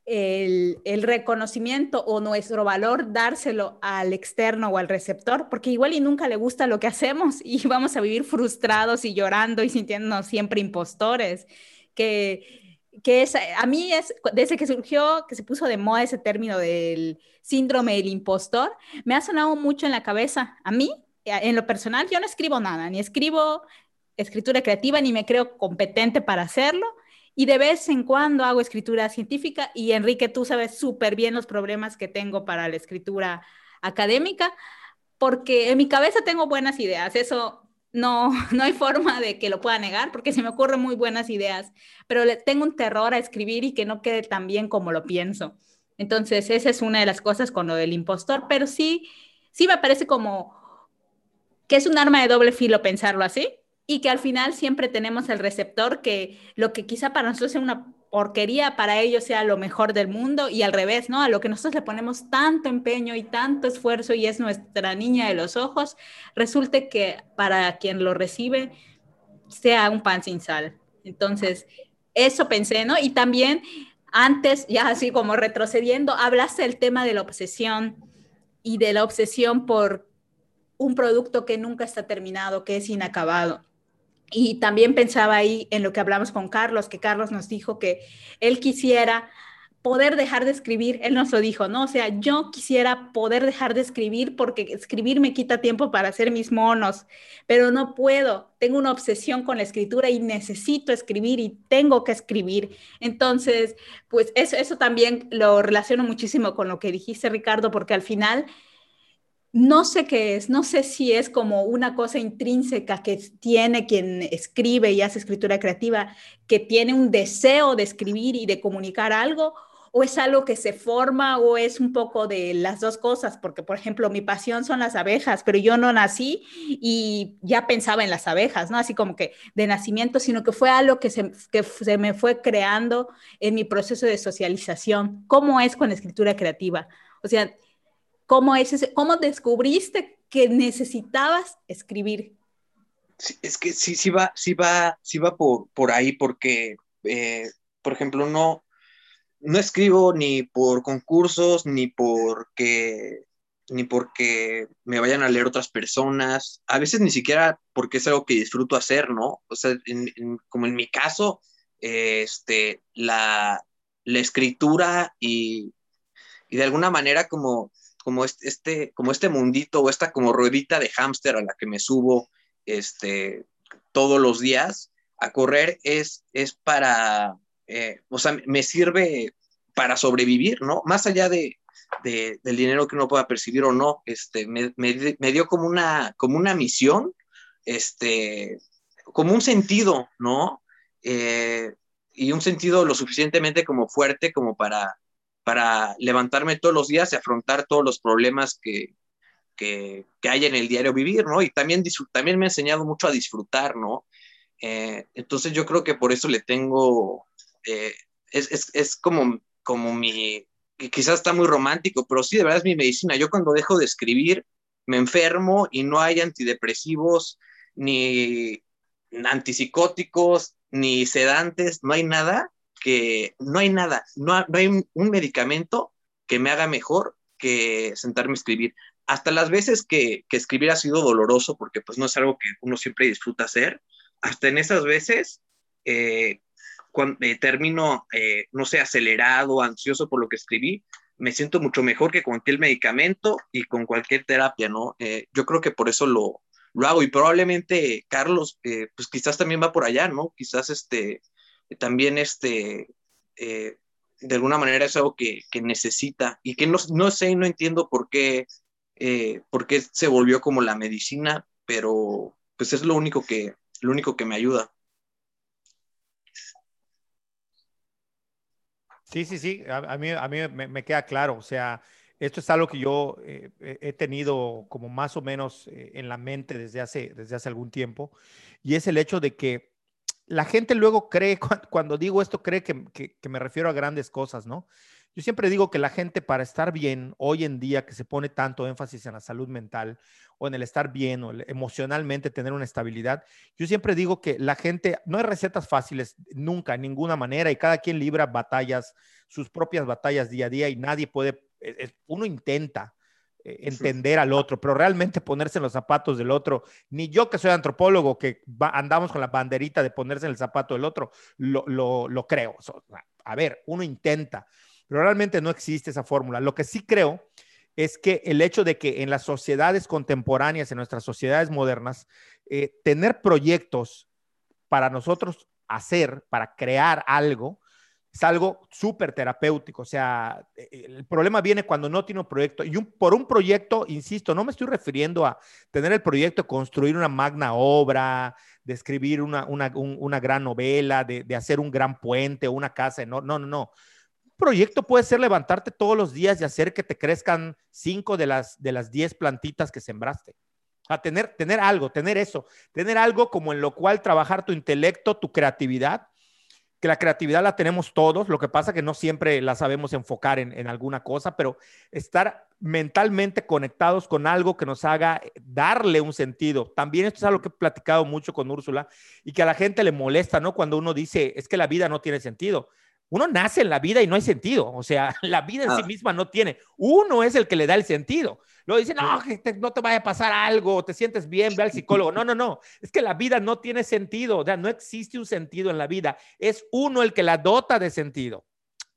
el, reconocimiento o nuestro valor dárselo al externo o al receptor, porque igual y nunca le gusta lo que hacemos y vamos a vivir frustrados y llorando y sintiéndonos siempre impostores, que, que es, a mí es, desde que surgió, que se puso de moda ese término del síndrome del impostor, me ha sonado mucho en la cabeza. A mí, en lo personal, yo no escribo nada, ni escribo escritura creativa, ni me creo competente para hacerlo. Y de vez en cuando hago escritura científica y Enrique, tú sabes súper bien los problemas que tengo para la escritura académica, porque en mi cabeza tengo buenas ideas, eso no, no hay forma de que lo pueda negar, porque se me ocurren muy buenas ideas, pero tengo un terror a escribir y que no quede tan bien como lo pienso. Entonces, esa es una de las cosas con lo del impostor, pero sí, sí me parece como que es un arma de doble filo pensarlo así, y que al final siempre tenemos el receptor que lo que quizá para nosotros sea una porquería, para ellos sea lo mejor del mundo y al revés, ¿no? A lo que nosotros le ponemos tanto empeño y tanto esfuerzo y es nuestra niña de los ojos, resulte que para quien lo recibe sea un pan sin sal. Entonces, eso pensé, ¿no? Y también antes, ya así como retrocediendo, hablaste del tema de la obsesión y de la obsesión por un producto que nunca está terminado, que es inacabado. Y también pensaba ahí en lo que hablamos con Carlos, que Carlos nos dijo que él quisiera poder dejar de escribir, él nos lo dijo, ¿no? O sea, yo quisiera poder dejar de escribir porque escribir me quita tiempo para hacer mis monos, pero no puedo, tengo una obsesión con la escritura y necesito escribir y tengo que escribir. Entonces, pues eso, eso también lo relaciono muchísimo con lo que dijiste, Ricardo, porque al final no sé qué es, no sé si es como una cosa intrínseca que tiene quien escribe y hace escritura creativa, que tiene un deseo de escribir y de comunicar algo, o es algo que se forma o es un poco de las dos cosas, porque por ejemplo mi pasión son las abejas, pero yo no nací y ya pensaba en las abejas, ¿no? Así como que de nacimiento, sino que fue algo que se, que se me fue creando en mi proceso de socialización. ¿Cómo es con la escritura creativa? O sea, ¿Cómo, es ¿Cómo descubriste que necesitabas escribir? es que sí, sí va, sí va, sí va por, por ahí, porque, eh, por ejemplo, no, no escribo ni por concursos, ni porque, ni porque me vayan a leer otras personas, a veces ni siquiera porque es algo que disfruto hacer, ¿no? O sea, como en mi caso, este, la, la escritura y, y de alguna manera como como este, como este mundito o esta como ruedita de hámster a la que me subo este, todos los días a correr es, es para, eh, o sea, me sirve para sobrevivir, ¿no? Más allá de, del dinero que uno pueda percibir o no, este, me, me, dio como una, como una misión, este, como un sentido, ¿no? Eh, y un sentido lo suficientemente como fuerte como para, para levantarme todos los días y afrontar todos los problemas que, que, hay en el diario vivir, ¿no? Y también, también me ha enseñado mucho a disfrutar, ¿no? Eh, entonces yo creo que por eso le tengo, eh, es, es, es, como, como mi, quizás está muy romántico, pero sí, de verdad es mi medicina. Yo cuando dejo de escribir, me enfermo y no hay antidepresivos, ni antipsicóticos, ni sedantes, no hay nada que no hay nada, no, hay un medicamento que me haga mejor que sentarme a escribir. Hasta las veces que, escribir ha sido doloroso, porque pues no es algo que uno siempre disfruta hacer, hasta en esas veces, eh, cuando eh, termino, eh, no sé, acelerado, ansioso por lo que escribí, me siento mucho mejor que con cualquier medicamento y con cualquier terapia, ¿no? yo creo que por eso lo, lo hago y probablemente Carlos, pues quizás también va por allá, ¿no? Quizás este, también este, eh, de alguna manera es algo que, necesita y que no, no, sé y no entiendo por qué, eh, por qué se volvió como la medicina, pero pues es lo único que, lo único que me ayuda. Sí, sí, sí, a, mí, a mí me, queda claro, o sea, esto es algo que yo eh, he tenido como más o menos en la mente desde hace, desde hace algún tiempo, y es el hecho de que la gente luego cree, cuando digo esto, cree que, me refiero a grandes cosas, ¿no? Yo siempre digo que la gente para estar bien, hoy en día que se pone tanto énfasis en la salud mental o en el estar bien o emocionalmente tener una estabilidad, yo siempre digo que la gente, no hay recetas fáciles nunca, en ninguna manera, y cada quien libra batallas, sus propias batallas día a día y nadie puede, e, e, uno intenta, entender al otro, pero realmente ponerse en los zapatos del otro, ni yo que soy antropólogo, que andamos con la banderita de ponerse en el zapato del otro, lo, lo creo. a ver, uno intenta, pero realmente no existe esa fórmula. Lo que sí creo es que el hecho de que en las sociedades contemporáneas, en nuestras sociedades modernas, eh, tener proyectos para nosotros hacer, para crear algo, es algo súper terapéutico. O sea, eh, el problema viene cuando no tiene un proyecto. Y un, por un proyecto, insisto, no me estoy refiriendo a tener el proyecto de construir una magna obra, de escribir una, una, gran novela, de, de, hacer un gran puente o una casa. No, no, no, no proyecto puede ser levantarte todos los días y hacer que te crezcan cinco de las, de las diez plantitas que sembraste. A tener, tener algo, tener eso, tener algo como en lo cual trabajar tu intelecto, tu creatividad, que la creatividad la tenemos todos, lo que pasa que no siempre la sabemos enfocar en, en alguna cosa, pero estar mentalmente conectados con algo que nos haga darle un sentido. También esto es algo que he platicado mucho con Úrsula y que a la gente le molesta, ¿no? Cuando uno dice, es que la vida no tiene sentido uno nace en la vida y no hay sentido. O sea, la vida en sí ah. misma no tiene. Uno es el que le da el sentido. Luego dicen, no, que no te vaya a pasar algo, te sientes bien, ve al psicólogo. No, no, no. Es que la vida no tiene sentido. O sea, no existe un sentido en la vida. Es uno el que la dota de sentido.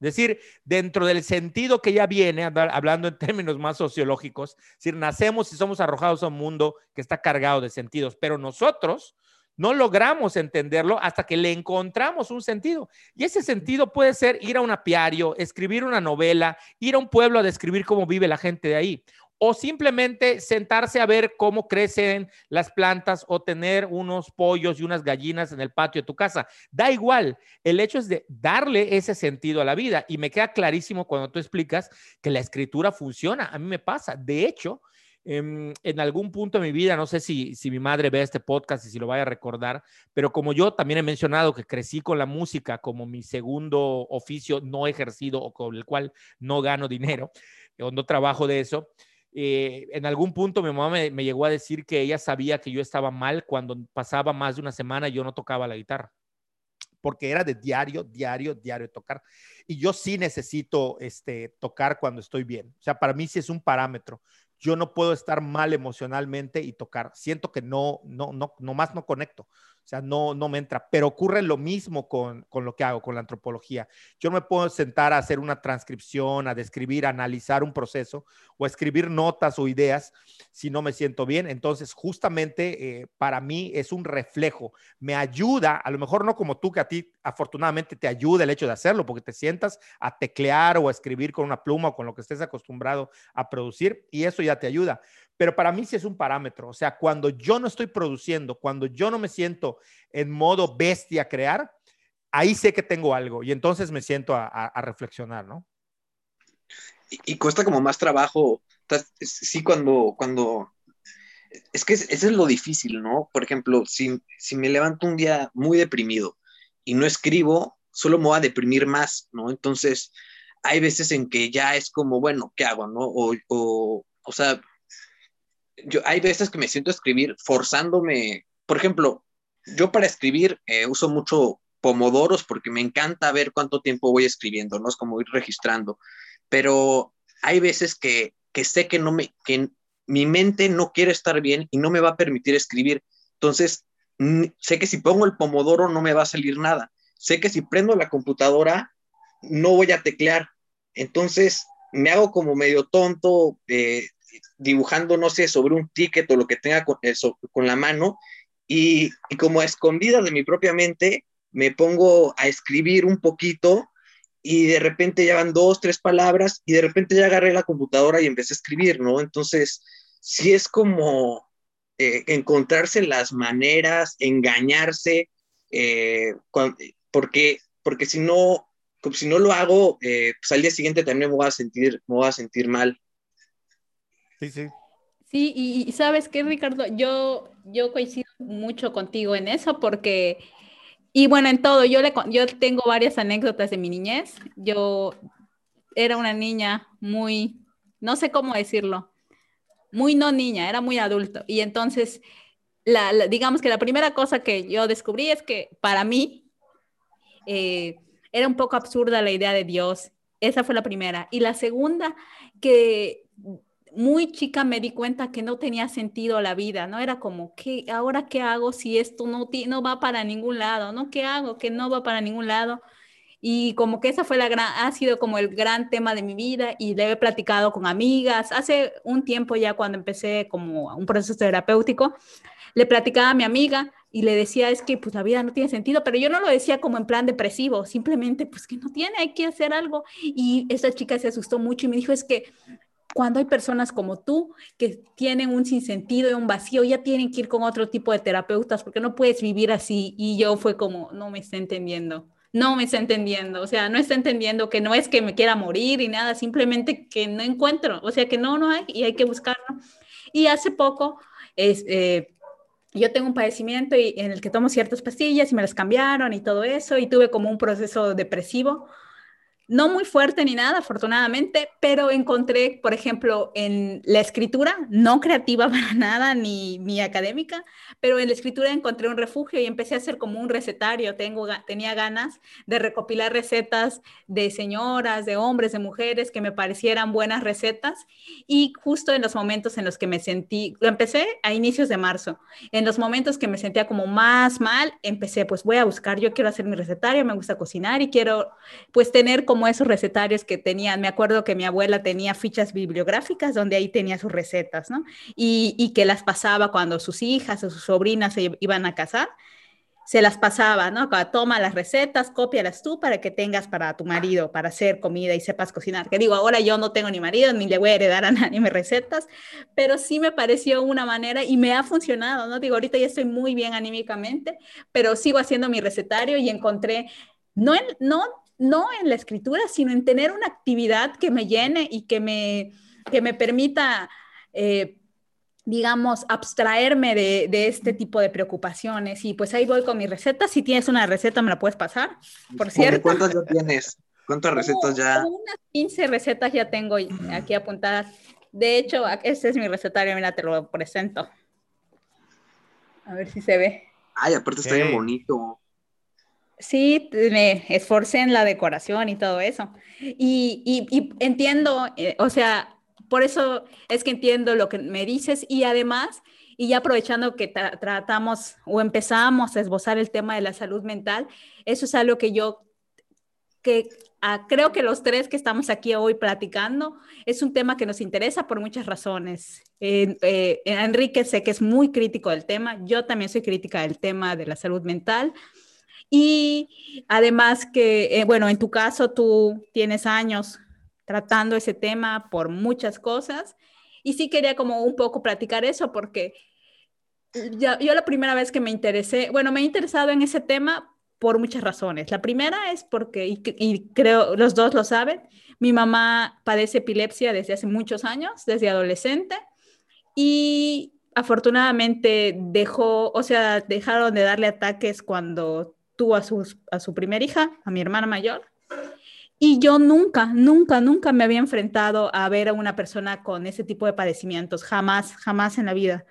Es decir, dentro del sentido que ya viene, hablando en términos más sociológicos, es decir, nacemos y somos arrojados a un mundo que está cargado de sentidos, pero nosotros no logramos entenderlo hasta que le encontramos un sentido. Y ese sentido puede ser ir a un apiario, escribir una novela, ir a un pueblo a describir cómo vive la gente de ahí. O simplemente sentarse a ver cómo crecen las plantas o tener unos pollos y unas gallinas en el patio de tu casa. Da igual, el hecho es de darle ese sentido a la vida. Y me queda clarísimo cuando tú explicas que la escritura funciona. A mí me pasa. De hecho, Em, en, algún punto de mi vida, no sé si, si mi madre ve este podcast y si lo vaya a recordar, pero como yo también he mencionado que crecí con la música como mi segundo oficio no ejercido o con el cual no gano dinero o no trabajo de eso, eh, en algún punto mi mamá me, me, llegó a decir que ella sabía que yo estaba mal cuando pasaba más de una semana y yo no tocaba la guitarra, porque era de diario, diario, diario tocar. Y yo sí necesito este, tocar cuando estoy bien. O sea, para mí sí es un parámetro yo no puedo estar mal emocionalmente y tocar. Siento que no, no, no, nomás no conecto. O sea, no, no me entra. Pero ocurre lo mismo con, con, lo que hago, con la antropología. Yo no me puedo sentar a hacer una transcripción, a describir, a analizar un proceso o a escribir notas o ideas si no me siento bien. Entonces, justamente eh, para mí es un reflejo. Me ayuda, a lo mejor no como tú, que a ti afortunadamente te ayuda el hecho de hacerlo, porque te sientas a teclear o a escribir con una pluma o con lo que estés acostumbrado a producir y eso ya te ayuda pero para mí sí es un parámetro. O sea, cuando yo no estoy produciendo, cuando yo no me siento en modo bestia a crear, ahí sé que tengo algo y entonces me siento a, reflexionar, ¿no? Y, cuesta como más trabajo, sí, cuando, cuando, es que eso es lo difícil, ¿no? Por ejemplo, si, si me levanto un día muy deprimido y no escribo, solo me voy a deprimir más, ¿no? Entonces, hay veces en que ya es como, bueno, ¿qué hago, no? O, o, o sea, yo, hay veces que me siento a escribir forzándome, por ejemplo, yo para escribir eh, uso mucho pomodoros porque me encanta ver cuánto tiempo voy escribiendo, ¿no? Es como ir registrando, pero hay veces que, que sé que no me, que mi mente no quiere estar bien y no me va a permitir escribir. Entonces, sé que si pongo el pomodoro no me va a salir nada. Sé que si prendo la computadora no voy a teclear. Entonces, me hago como medio tonto, eh, dibujando, no sé, sobre un ticket o lo que tenga con, eso, con la mano, y, como a escondidas de mi propia mente, me pongo a escribir un poquito y de repente ya van dos, tres palabras y de repente ya agarré la computadora y empecé a escribir, ¿no? Entonces, sí es como eh, encontrarse las maneras, engañarse, eh, porque, porque si no, si no lo hago, eh, pues al día siguiente también me voy a sentir, me voy a sentir mal. Sí, sí. Sí, y, sabes qué, Ricardo, yo, yo coincido mucho contigo en eso porque, y bueno, en todo, yo, le, yo tengo varias anécdotas de mi niñez. Yo era una niña muy, no sé cómo decirlo, muy no niña, era muy adulto. Y entonces, la, digamos que la primera cosa que yo descubrí es que para mí eh, era un poco absurda la idea de Dios. Esa fue la primera. Y la segunda, que muy chica me di cuenta que no tenía sentido la vida, ¿no? Era como, ¿qué, ahora qué hago si esto no, no va para ningún lado, ¿no? ¿Qué hago que no va para ningún lado? Y como que esa fue la gran, ha sido como el gran tema de mi vida y le he platicado con amigas. Hace un tiempo ya cuando empecé como un proceso terapéutico, le platicaba a mi amiga y le decía, es que pues la vida no tiene sentido, pero yo no lo decía como en plan depresivo, simplemente pues que no tiene, hay que hacer algo. Y esa chica se asustó mucho y me dijo, es que cuando hay personas como tú que tienen un sinsentido y un vacío, ya tienen que ir con otro tipo de terapeutas porque no puedes vivir así. Y yo fue como, no me está entendiendo no me está entendiendo, o sea, no está entendiendo que no es que me quiera morir y nada, simplemente que no encuentro, o sea, que no, no hay y hay que buscarlo. Y hace poco, es, eh, yo tengo un padecimiento y, en el que tomo ciertas pastillas y me las cambiaron y todo eso, y tuve como un proceso depresivo no muy fuerte ni nada, afortunadamente, pero encontré, por ejemplo, en la escritura, no creativa para nada, ni, ni académica, pero en la escritura encontré un refugio y empecé a hacer como un recetario. Tengo, tenía ganas de recopilar recetas de señoras, de hombres, de mujeres que me parecieran buenas recetas. Y justo en los momentos en los que me sentí, lo empecé a inicios de marzo, en los momentos que me sentía como más mal, empecé, pues voy a buscar, yo quiero hacer mi recetario, me gusta cocinar y quiero pues tener como como esos recetarios que tenían. Me acuerdo que mi abuela tenía fichas bibliográficas donde ahí tenía sus recetas, ¿no? Y, y que las pasaba cuando sus hijas o sus sobrinas se iban a casar se las pasaba, ¿no? Toma las recetas, cópialas tú para que tengas para tu marido, para hacer comida y sepas cocinar. Que digo, ahora yo no tengo ni marido, ni le voy a heredar a nadie mis recetas, pero sí me pareció una manera y me ha funcionado, ¿no? Digo, ahorita ya estoy muy bien anímicamente, pero sigo haciendo mi recetario y encontré, no, no no en la escritura, sino en tener una actividad que me llene y que me, que me permita, eh, digamos, abstraerme de, este tipo de preocupaciones. Y pues ahí voy con mi receta. Si tienes una receta, me la puedes pasar, por cierto. ¿Cuántas ya tienes? ¿Cuántas recetas ya? unas 15 recetas ya tengo aquí apuntadas. De hecho, este es mi recetario, mira, te lo presento. A ver si se ve. Ay, aparte está bien bonito. Sí, me esforcé en la decoración y todo eso. Y, entiendo, eh, o sea, por eso es que entiendo lo que me dices y además, y ya aprovechando que tratamos o empezamos a esbozar el tema de la salud mental, eso es algo que yo, que creo que los tres que estamos aquí hoy platicando, es un tema que nos interesa por muchas razones. Eh, Enrique sé que es muy crítico del tema, yo también soy crítica del tema de la salud mental. Y además que, eh, bueno, en tu caso tú tienes años tratando ese tema por muchas cosas y sí quería como un poco platicar eso porque ya, yo la primera vez que me interesé, bueno, me he interesado en ese tema por muchas razones. La primera es porque, y, y creo los dos lo saben, mi mamá padece epilepsia desde hace muchos años, desde adolescente, y afortunadamente dejó, o sea, dejaron de darle ataques cuando tuvo a, a su primera hija, a mi hermana mayor, y yo nunca, nunca, nunca me había enfrentado a ver a una persona con ese tipo de padecimientos, jamás, jamás en la vida.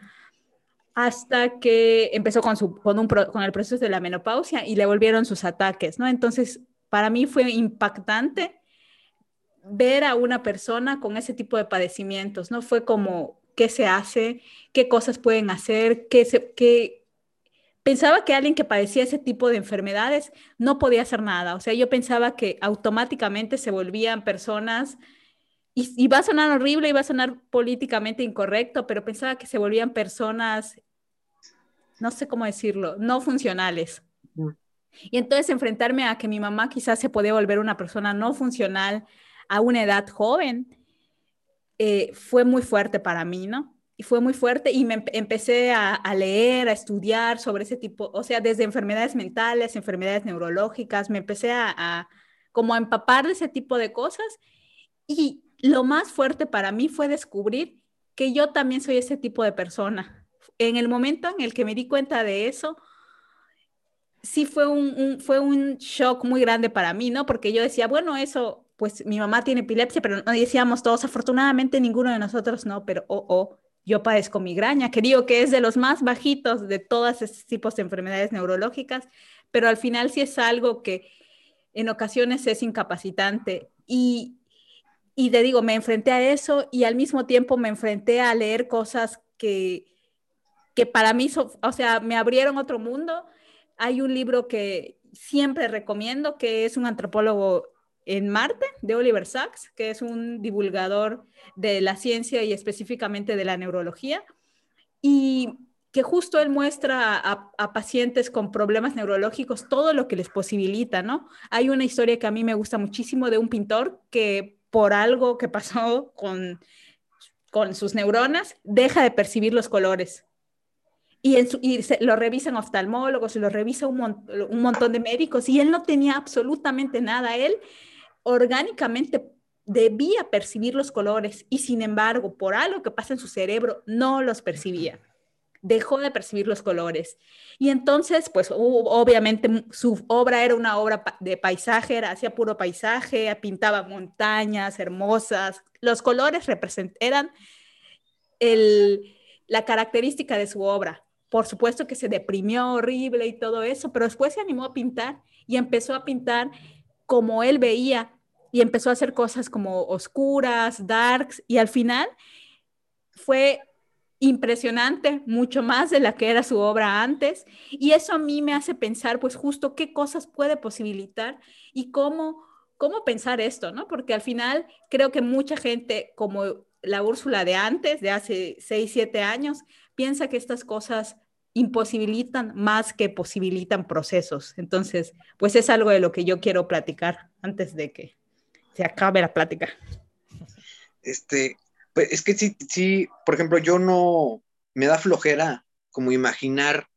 Hasta que empezó con, su, con, un, con el proceso de la menopausia y le volvieron sus ataques, ¿no? Entonces, para mí fue impactante ver a una persona con ese tipo de padecimientos, ¿no? Fue como, ¿qué se hace? ¿Qué cosas pueden hacer? ¿Qué, se, qué, pensaba que alguien que padecía ese tipo de enfermedades no podía hacer nada. O sea, yo pensaba que automáticamente se volvían personas, y, va a sonar horrible y va a sonar políticamente incorrecto, pero pensaba que se volvían personas, no sé cómo decirlo, no funcionales. Y entonces enfrentarme a que mi mamá quizás se podía volver una persona no funcional a una edad joven, eh, fue muy fuerte para mí, ¿no? Y fue muy fuerte y me empecé a, leer, a estudiar sobre ese tipo, o sea, desde enfermedades mentales, enfermedades neurológicas, me empecé a, como a empapar de ese tipo de cosas y lo más fuerte para mí fue descubrir que yo también soy ese tipo de persona. En el momento en el que me di cuenta de eso, sí fue un, fue un shock muy grande para mí, ¿no? Porque yo decía, bueno, eso, pues mi mamá tiene epilepsia, pero no decíamos todos, afortunadamente ninguno de nosotros no, pero oh, oh, yo padezco migraña, que digo que es de los más bajitos de todos estos tipos de enfermedades neurológicas, pero al final sí es algo que en ocasiones es incapacitante. Y, y te digo, me enfrenté a eso y al mismo tiempo me enfrenté a leer cosas que, que para mí, o sea, me abrieron otro mundo. Hay un libro que siempre recomiendo, que es un antropólogo en Marte, de Oliver Sacks, que es un divulgador de la ciencia y específicamente de la neurología, y que justo él muestra a, a, pacientes con problemas neurológicos todo lo que les posibilita, ¿no? Hay una historia que a mí me gusta muchísimo de un pintor que por algo que pasó con, con sus neuronas, deja de percibir los colores. Y, en y se, lo revisan oftalmólogos, lo revisa un, mon un montón de médicos, y él no tenía absolutamente nada. Él orgánicamente debía percibir los colores y sin embargo, por algo que pasa en su cerebro, no los percibía. Dejó de percibir los colores. Y entonces, pues obviamente su obra era una obra de paisaje, era, hacía puro paisaje, pintaba montañas hermosas. Los colores eran la característica de su obra. Por supuesto que se deprimió horrible y todo eso, pero después se animó a pintar y empezó a pintar como él veía y empezó a hacer cosas como oscuras, darks, y al final fue impresionante, mucho más de la que era su obra antes, y eso a mí me hace pensar, pues justo qué cosas puede posibilitar y cómo, cómo pensar esto, ¿no? Porque al final creo que mucha gente, como la Úrsula de antes, de hace 6, 7 años, piensa que estas cosas imposibilitan más que posibilitan procesos. Entonces, pues es algo de lo que yo quiero platicar antes de que se acabe la plática. Este, pues es que sí, sí, por ejemplo, yo no, me da flojera como imaginar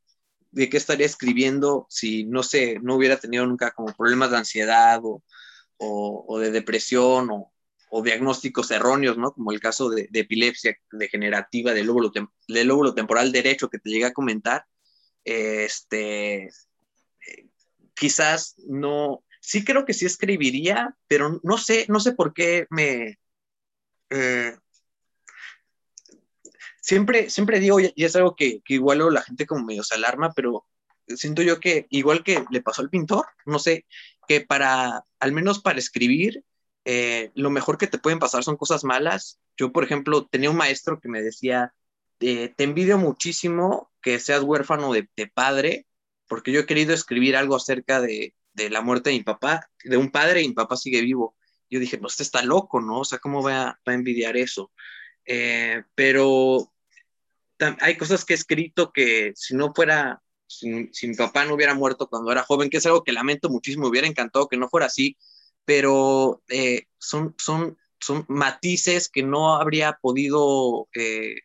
de qué estaría escribiendo si, no sé, no hubiera tenido nunca como problemas de ansiedad o, o, de depresión o, o, diagnósticos erróneos, ¿no? Como el caso de, epilepsia degenerativa del lóbulo, del lóbulo, temporal derecho que te llegué a comentar. Este, quizás no, sí creo que sí escribiría, pero no sé, no sé por qué me... Eh, siempre, siempre digo, y es algo que, igual la gente como medio se alarma, pero siento yo que igual que le pasó al pintor, no sé, que para, al menos para escribir, eh, lo mejor que te pueden pasar son cosas malas. Yo, por ejemplo, tenía un maestro que me decía, eh, te envidio muchísimo que seas huérfano de, de, padre, porque yo he querido escribir algo acerca de, de la muerte de mi papá, de un padre y mi papá sigue vivo. Yo dije, pues este está loco, ¿no? O sea, ¿cómo va a, envidiar eso? Eh, pero hay cosas que he escrito que si no fuera, si, si, mi papá no hubiera muerto cuando era joven, que es algo que lamento muchísimo, me hubiera encantado que no fuera así, pero eh, son, son, son matices que no habría podido eh,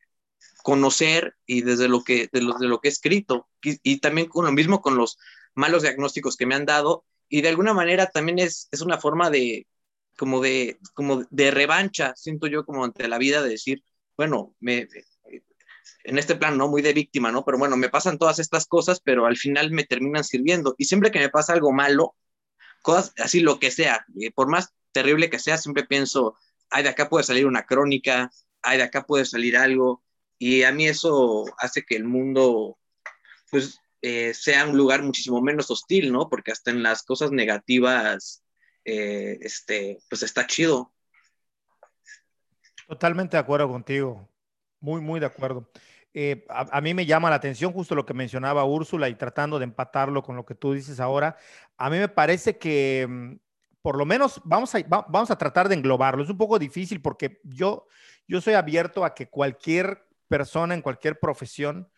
conocer y desde lo que, de lo, de lo que he escrito. Y, y, también con lo mismo con los malos diagnósticos que me han dado y de alguna manera también es, es una forma de como de como de revancha, siento yo como ante la vida de decir, bueno, me en este plan no muy de víctima, ¿no? Pero bueno, me pasan todas estas cosas, pero al final me terminan sirviendo y siempre que me pasa algo malo, cosas así lo que sea, por más terrible que sea, siempre pienso, ay, de acá puede salir una crónica, ay, de acá puede salir algo y a mí eso hace que el mundo pues eh, sea un lugar muchísimo menos hostil, ¿no? Porque hasta en las cosas negativas, eh, este, pues está chido. Totalmente de acuerdo contigo, muy, muy de acuerdo. Eh, a, mí me llama la atención justo lo que mencionaba Úrsula y tratando de empatarlo con lo que tú dices ahora. A mí me parece que mm, por lo menos vamos a, va, vamos a tratar de englobarlo. Es un poco difícil porque yo, yo soy abierto a que cualquier persona en cualquier profesión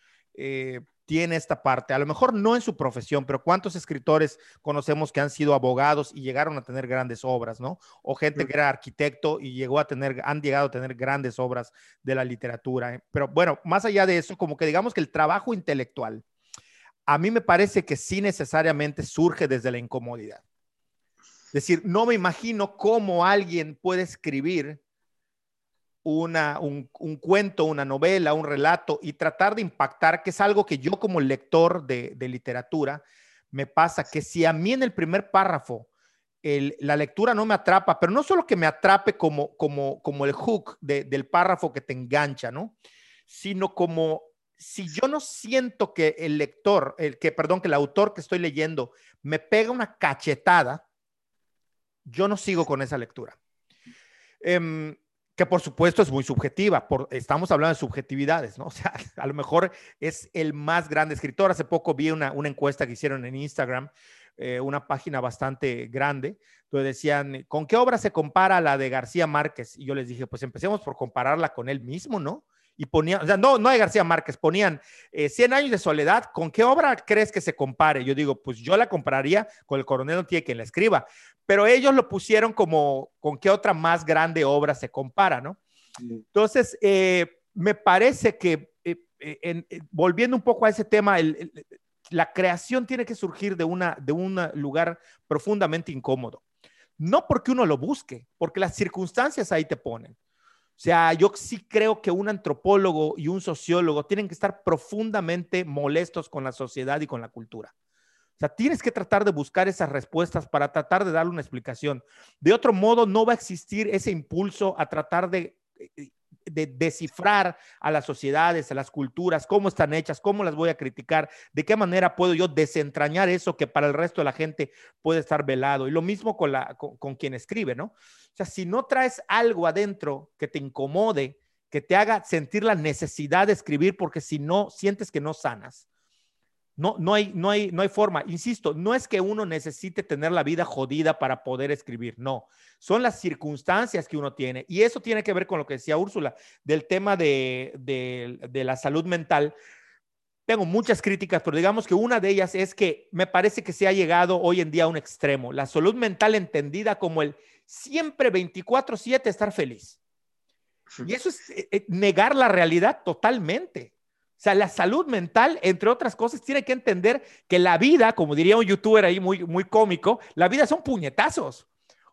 tiene esta parte, a lo mejor no en su profesión, pero cuántos escritores conocemos que han sido abogados y llegaron a tener grandes obras, ¿no? O gente que era arquitecto y llegó a tener, han llegado a tener grandes obras de la literatura. ¿eh? Pero bueno, más allá de eso, como que digamos que el trabajo intelectual, a mí me parece que sí necesariamente surge desde la incomodidad. Es decir, no me imagino cómo alguien puede escribir una, un, un, cuento, una novela, un relato y tratar de impactar, que es algo que yo como lector de, de literatura me pasa, que si a mí en el primer párrafo el, la lectura no me atrapa, pero no solo que me atrape como, como, como el hook de, del párrafo que te engancha, ¿no? Sino como si yo no siento que el lector, el que, perdón, que el autor que estoy leyendo me pega una cachetada, yo no sigo con esa lectura. Em, que por supuesto es muy subjetiva, por, estamos hablando de subjetividades, ¿no? O sea, a lo mejor es el más grande escritor. Hace poco vi una, encuesta que hicieron en Instagram, eh, una página bastante grande, donde decían, ¿con qué obra se compara la de García Márquez? Y yo les dije, pues empecemos por compararla con él mismo, ¿no? Y ponían, o sea, no, no de García Márquez, ponían eh, 100 años de soledad, ¿con qué obra crees que se compare? Yo digo, pues yo la compararía con el coronel, no tiene quien la escriba, pero ellos lo pusieron como, ¿con qué otra más grande obra se compara, no? Entonces, eh, me parece que, eh, eh, volviendo un poco a ese tema, la creación tiene que surgir de, una, de un lugar profundamente incómodo. No porque uno lo busque, porque las circunstancias ahí te ponen. O sea, yo sí creo que un antropólogo y un sociólogo tienen que estar profundamente molestos con la sociedad y con la cultura. O sea, tienes que tratar de buscar esas respuestas para tratar de darle una explicación. De otro modo, no va a existir ese impulso a tratar de eh, de descifrar a las sociedades, a las culturas, cómo están hechas, cómo las voy a criticar, de qué manera puedo yo desentrañar eso que para el resto de la gente puede estar velado. Y lo mismo con, la, con, quien escribe, ¿no? O sea, si no traes algo adentro que te incomode, que te haga sentir la necesidad de escribir, porque si no, sientes que no sanas. No, no, hay, no, hay, no hay forma. Insisto, no es que uno necesite tener la vida jodida para poder escribir, no. Son las circunstancias que uno tiene. Y eso tiene que ver con lo que decía Úrsula, del tema de, de la salud mental. Tengo muchas críticas, pero digamos que una de ellas es que me parece que se ha llegado hoy en día a un extremo. La salud mental entendida como el siempre 24/7 estar feliz. Y eso es eh, eh, negar la realidad totalmente. O sea, la salud mental, entre otras cosas, tiene que entender que la vida, como diría un youtuber ahí muy, muy cómico, la vida son puñetazos.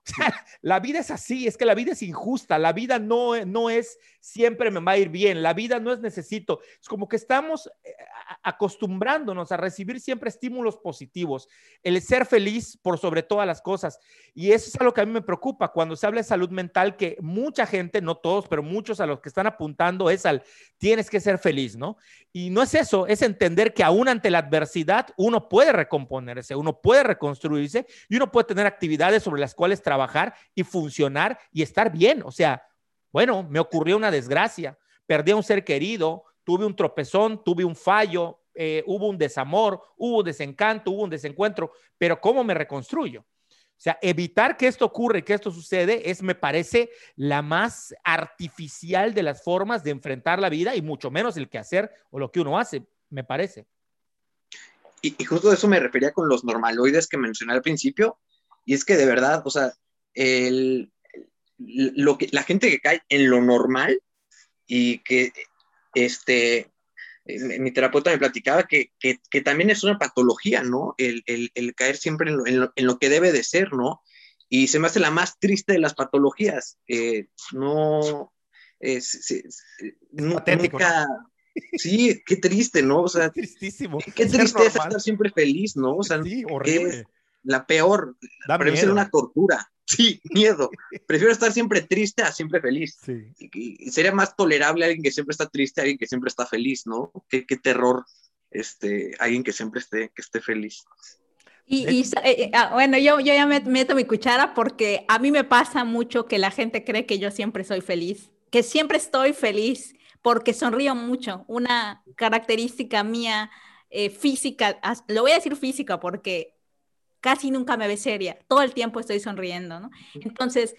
La vida es así, es que la vida es injusta, la vida no, no es siempre me va a ir bien, la vida no es necesito. Es como que estamos eh, acostumbrándonos a recibir siempre estímulos positivos, el ser feliz por sobre todas las cosas. Y eso es algo que a mí me preocupa cuando se habla de salud mental, que mucha gente, no todos, pero muchos a los que están apuntando es al tienes que ser feliz, ¿no? Y no es eso, es entender que aún ante la adversidad uno puede recomponerse, uno puede reconstruirse y uno puede tener actividades sobre las cuales trabajar y funcionar y estar bien. O sea, bueno, me ocurrió una desgracia, perdí a un ser querido, tuve un tropezón, tuve un fallo, eh, hubo un desamor, hubo un desencanto, hubo un desencuentro, pero ¿cómo me reconstruyo? O sea, evitar que esto ocurra y que esto sucede es, me parece, la más artificial de las formas de enfrentar la vida y mucho menos el que hacer o lo que uno hace, me parece. Y, y justo eso me refería con los normaloides que mencioné al principio, y es que de verdad, o sea, el, lo que, la gente que cae en lo normal y que este, mi terapeuta me platicaba que, que, también es una patología, ¿no? El, el, el caer siempre en lo, en, lo, que debe de ser, ¿no? Y se me hace la más triste de las patologías. Eh, no, es, nunca... Sí, qué triste, ¿no? O sea, tristísimo. Qué triste es estar siempre feliz, ¿no? O sea, sí, horrible. La peor, para ser una tortura. Sí, miedo. Prefiero estar siempre triste a siempre feliz. Sí. Y, sería más tolerable alguien que siempre está triste a alguien que siempre está feliz, ¿no? Qué, qué terror este, alguien que siempre esté, que esté feliz. Y, y eh, eh, ah, bueno, yo, yo ya me meto mi cuchara porque a mí me pasa mucho que la gente cree que yo siempre soy feliz, que siempre estoy feliz porque sonrío mucho. Una característica mía eh, física, lo voy a decir física porque casi nunca me ve seria, todo el tiempo estoy sonriendo, ¿no? Entonces,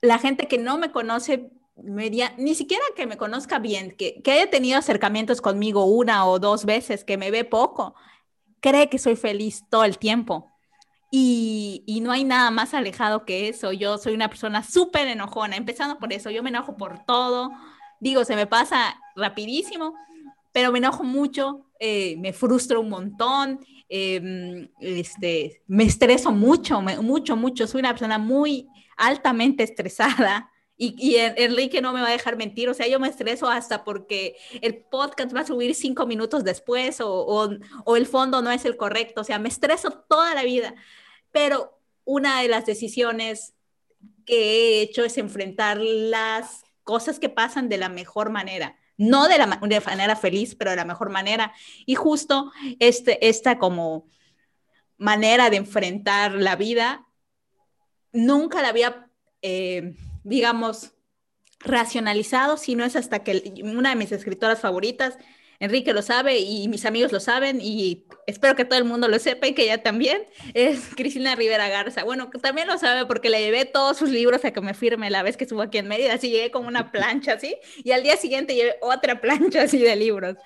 la gente que no me conoce, media, ni siquiera que me conozca bien, que, que haya tenido acercamientos conmigo una o dos veces, que me ve poco, cree que soy feliz todo el tiempo. Y, y, no hay nada más alejado que eso. Yo soy una persona súper enojona, empezando por eso. Yo me enojo por todo. Digo, se me pasa rapidísimo, pero me enojo mucho, eh, me frustro un montón Em, este, me estreso mucho, mucho, mucho. Soy una persona muy altamente estresada. Y, y, Enrique no me va a dejar mentir, o sea, yo me estreso hasta porque el podcast va a subir cinco minutos después o, o, o el fondo no es el correcto, o sea, me estreso toda la vida. Pero una de las decisiones que he hecho es enfrentar las cosas que pasan de la mejor manera no de la manera feliz, pero de la mejor manera. Y justo este, esta como manera de enfrentar la vida, nunca la había eh, digamos, racionalizado, sino es hasta que una de mis escritoras favoritas, Enrique lo sabe y mis amigos lo saben y espero que todo el mundo lo sepa y que ella también, es Cristina Rivera Garza. Bueno, también lo sabe porque le llevé todos sus libros a que me firme la vez que estuvo aquí en Mérida, así llegué con una plancha así y al día siguiente llevé otra plancha así de libros.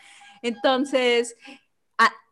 Entonces,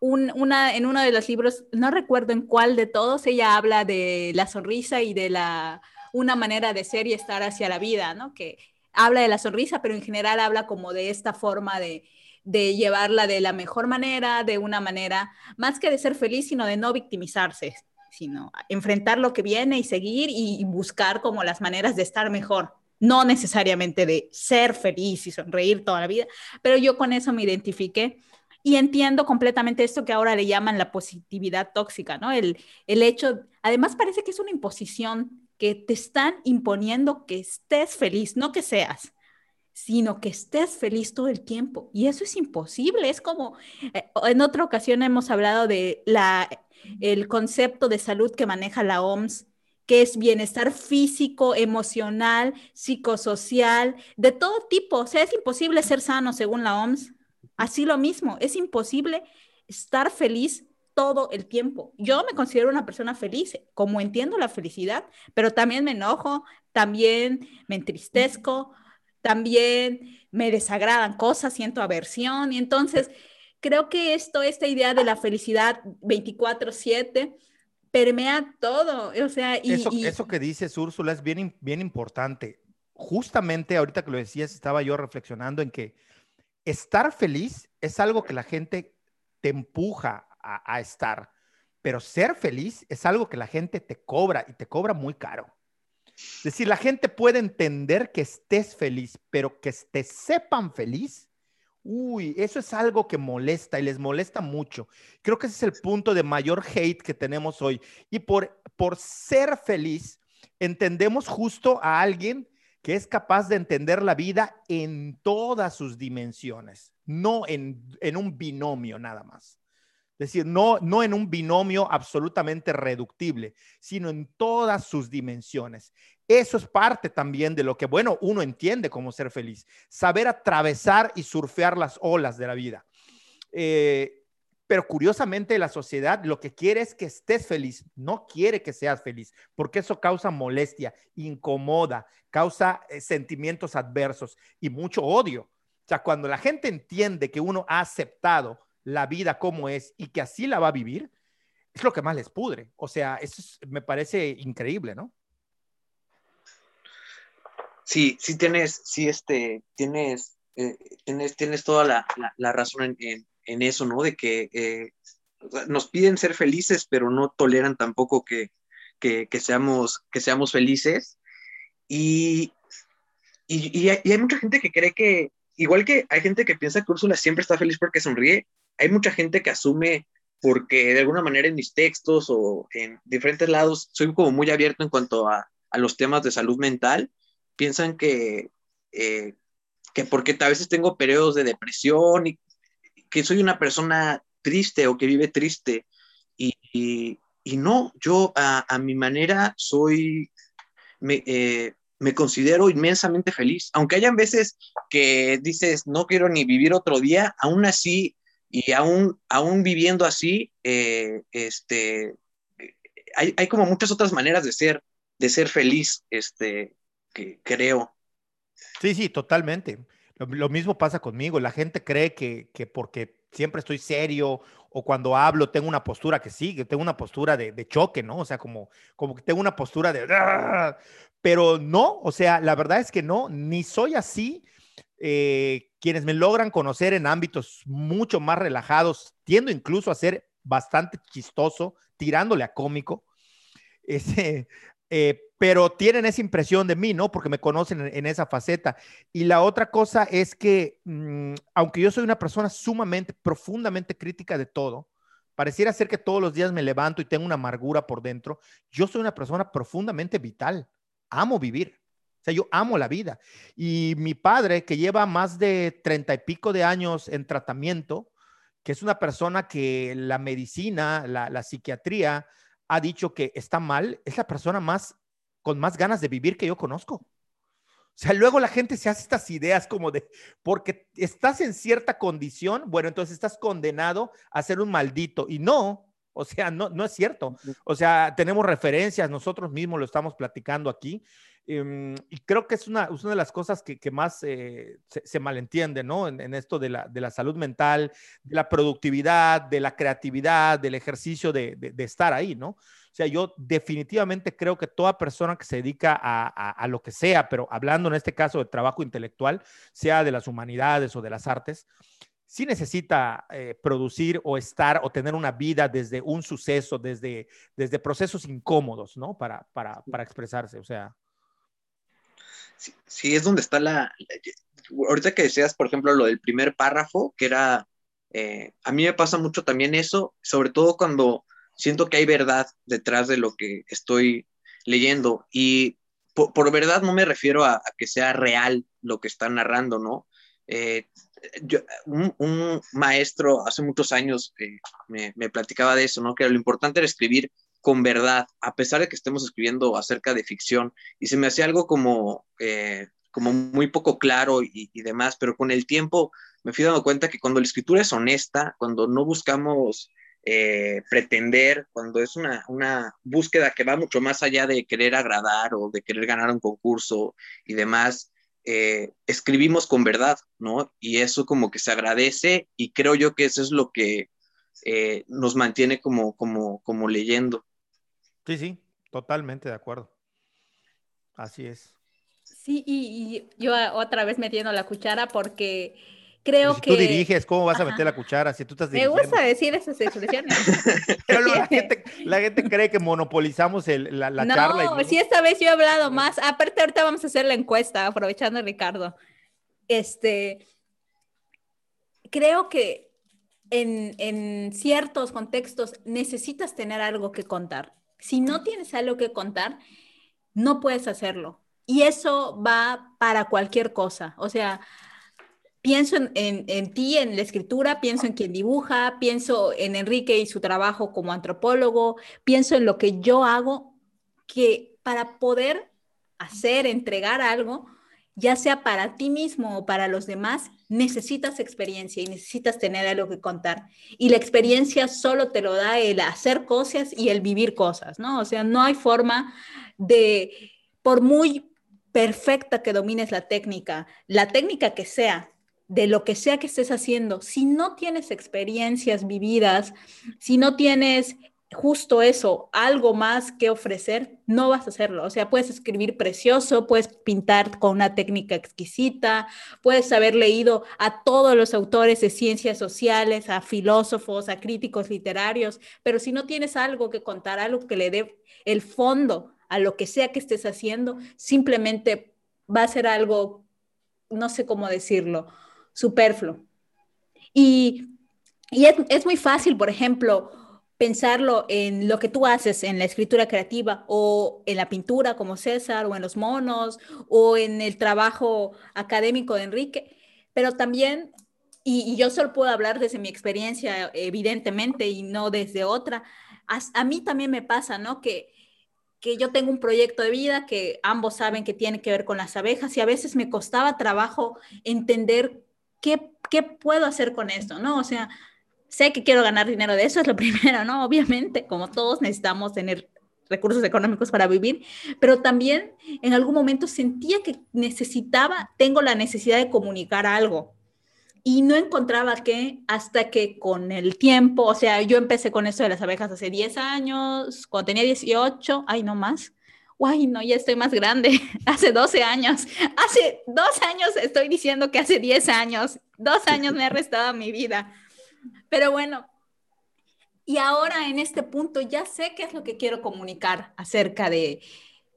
en uno de los libros, no recuerdo en cuál de todos, ella habla de la sonrisa y de la, una manera de ser y estar hacia la vida, ¿no? Que habla de la sonrisa, pero en general habla como de esta forma de, de llevarla de la mejor manera, de una manera, más que de ser feliz, sino de no victimizarse, sino enfrentar lo que viene y seguir y, buscar como las maneras de estar mejor. No necesariamente de ser feliz y sonreír toda la vida, pero yo con eso me identifiqué y entiendo completamente esto que ahora le llaman la positividad tóxica, ¿no? El, el hecho, además parece que es una imposición que te están imponiendo que estés feliz, no que seas sino que estés feliz todo el tiempo. Y eso es imposible. Es como, eh, en otra ocasión hemos hablado de la, el concepto de salud que maneja la OMS, que es bienestar físico, emocional, psicosocial, de todo tipo. O sea, es imposible ser sano según la OMS. Así lo mismo, es imposible estar feliz todo el tiempo. Yo me considero una persona feliz, como entiendo la felicidad, pero también me enojo, también me entristezco, también me desagradan cosas, siento aversión y entonces creo que esto, esta idea de la felicidad 24/7 permea todo, o sea, y eso, eso que dices, Úrsula, es bien, bien importante. Justamente ahorita que lo decías, estaba yo reflexionando en que estar feliz es algo que la gente te empuja a, a estar, pero ser feliz es algo que la gente te cobra y te cobra muy caro. Es decir, la gente puede entender que estés feliz, pero que te sepan feliz, uy, eso es algo que molesta y les molesta mucho. Creo que ese es el punto de mayor hate que tenemos hoy. Y por, por ser feliz, entendemos justo a alguien que es capaz de entender la vida en todas sus dimensiones, no en, en un binomio nada más. Decir, no, no en un binomio absolutamente reductible, sino en todas sus dimensiones. Eso es parte también de lo que, bueno, uno entiende cómo ser feliz. Saber atravesar y surfear las olas de la vida. Eh, pero curiosamente la sociedad lo que quiere es que estés feliz, no quiere que seas feliz, porque eso causa molestia, incomoda, causa eh, sentimientos adversos y mucho odio. O sea, cuando la gente entiende que uno ha aceptado la vida como es y que así la va a vivir, es lo que más les pudre. O sea, eso me parece increíble, ¿no? Sí, sí tienes, sí, este, tienes, eh, tienes, tienes toda la, la, razón en, en, eso, ¿no? De que eh, nos piden ser felices, pero no toleran tampoco que, que, seamos, que seamos felices. Y, y, y, hay, y, hay, mucha gente que cree que, igual que hay gente que piensa que Úrsula siempre está feliz porque sonríe, hay mucha gente que asume porque de alguna manera en mis textos o en diferentes lados soy como muy abierto en cuanto a, a los temas de salud mental, piensan que, eh, que porque a veces tengo periodos de depresión y que soy una persona triste o que vive triste. Y, y, no, yo a, a, mi manera soy, me, eh, me considero inmensamente feliz. Aunque hayan veces que dices, no quiero ni vivir otro día, aún así y aún, aún viviendo así, eh, este, hay, hay, como muchas otras maneras de ser, de ser feliz, este, que creo. Sí, sí, totalmente. Lo, mismo pasa conmigo. La gente cree que, que, porque siempre estoy serio o cuando hablo tengo una postura que sí, que tengo una postura de, de choque, ¿no? O sea, como, como que tengo una postura de... Pero no, o sea, la verdad es que no, ni soy así. Eh, quienes me logran conocer en ámbitos mucho más relajados, tiendo incluso a ser bastante chistoso, tirándole a cómico, ese, eh, pero tienen esa impresión de mí, ¿no? Porque me conocen en, esa faceta. Y la otra cosa es que, mmm, aunque yo soy una persona sumamente, profundamente crítica de todo, pareciera ser que todos los días me levanto y tengo una amargura por dentro, yo soy una persona profundamente vital, amo vivir sea, yo amo la vida. Y mi padre, que lleva más de treinta y pico de años en tratamiento, que es una persona que la medicina, la, la, psiquiatría, ha dicho que está mal, es la persona más con más ganas de vivir que yo conozco. O sea, luego la gente se hace estas ideas como de, porque estás en cierta condición, bueno, entonces estás condenado a ser un maldito. Y no, o sea, no, no es cierto. O sea, tenemos referencias, nosotros mismos lo estamos platicando aquí. Em, y creo que es una, una de las cosas que, que más eh, se, malentiende, ¿no? En, esto de la, de la, salud mental, de la productividad, de la creatividad, del ejercicio de, de, estar ahí, ¿no? O sea, yo definitivamente creo que toda persona que se dedica a, a, lo que sea, pero hablando en este caso de trabajo intelectual, sea de las humanidades o de las artes, sí necesita eh, producir o estar o tener una vida desde un suceso, desde, desde procesos incómodos, ¿no? Para, para, para expresarse, o sea sí, es donde está la, Ahorita que decías, por ejemplo, lo del primer párrafo, que era... Eh, a mí me pasa mucho también eso, sobre todo cuando siento que hay verdad detrás de lo que estoy leyendo. Y por, verdad no me refiero a, que sea real lo que está narrando, ¿no? Eh, un, maestro hace muchos años eh, me, me, platicaba de eso, ¿no? Que lo importante era escribir con verdad, a pesar de que estemos escribiendo acerca de ficción, y se me hacía algo como, eh, como muy poco claro y, demás, pero con el tiempo me fui dando cuenta que cuando la escritura es honesta, cuando no buscamos eh, pretender, cuando es una, una, búsqueda que va mucho más allá de querer agradar o de querer ganar un concurso y demás, eh, escribimos con verdad, ¿no? Y eso como que se agradece y creo yo que eso es lo que nos mantiene como, como, como leyendo. Sí, sí, totalmente de acuerdo. Así es. Sí, y, yo otra vez metiendo la cuchara porque creo si que... Tú diriges, ¿cómo vas a meter la cuchara si tú estás dirigiendo? Me gusta decir esas expresiones. Pero la, gente, la, gente, cree que monopolizamos el, la, la charla. No, si esta vez yo he hablado más. Aparte, ahorita vamos a hacer la encuesta, aprovechando a Ricardo. Este, creo que en, en ciertos contextos necesitas tener algo que contar. Si no tienes algo que contar, no puedes hacerlo. Y eso va para cualquier cosa. O sea, pienso en, ti, en la escritura, pienso en quien dibuja, pienso en Enrique y su trabajo como antropólogo, pienso en lo que yo hago, que para poder hacer, entregar algo, ya sea para ti mismo o para los demás, necesitas experiencia y necesitas tener algo que contar. Y la experiencia solo te lo da el hacer cosas y el vivir cosas, ¿no? O sea, no hay forma de, por muy perfecta que domines la técnica, la técnica que sea, de lo que sea que estés haciendo, si no tienes experiencias vividas, si no tienes justo eso, algo más que ofrecer, no vas a hacerlo. O sea, puedes escribir precioso, puedes pintar con una técnica exquisita, puedes haber leído a todos los autores de ciencias sociales, a filósofos, a críticos literarios, pero si no tienes algo que contar, algo que le dé el fondo a lo que sea que estés haciendo, simplemente va a ser algo, no sé cómo decirlo, superfluo. Y, y es, es muy fácil, por ejemplo, pensarlo en lo que tú haces en la escritura creativa o en la pintura como César o en los monos o en el trabajo académico de Enrique, pero también, y, yo solo puedo hablar desde mi experiencia evidentemente y no desde otra, a, mí también me pasa, ¿no? Que, que yo tengo un proyecto de vida que ambos saben que tiene que ver con las abejas y a veces me costaba trabajo entender qué, qué puedo hacer con esto, ¿no? O sea, sé que quiero ganar dinero de eso, es lo primero, ¿no? Obviamente, como todos necesitamos tener recursos económicos para vivir, pero también en algún momento sentía que necesitaba, tengo la necesidad de comunicar algo. Y no encontraba que hasta que con el tiempo, o sea, yo empecé con esto de las abejas hace 10 años, cuando tenía 18, ay, no más. Ay, no, ya estoy más grande, hace 12 años. Hace dos años estoy diciendo que hace 10 años, dos años me ha restado mi vida pero bueno, y ahora en este punto ya sé qué es lo que quiero comunicar acerca de,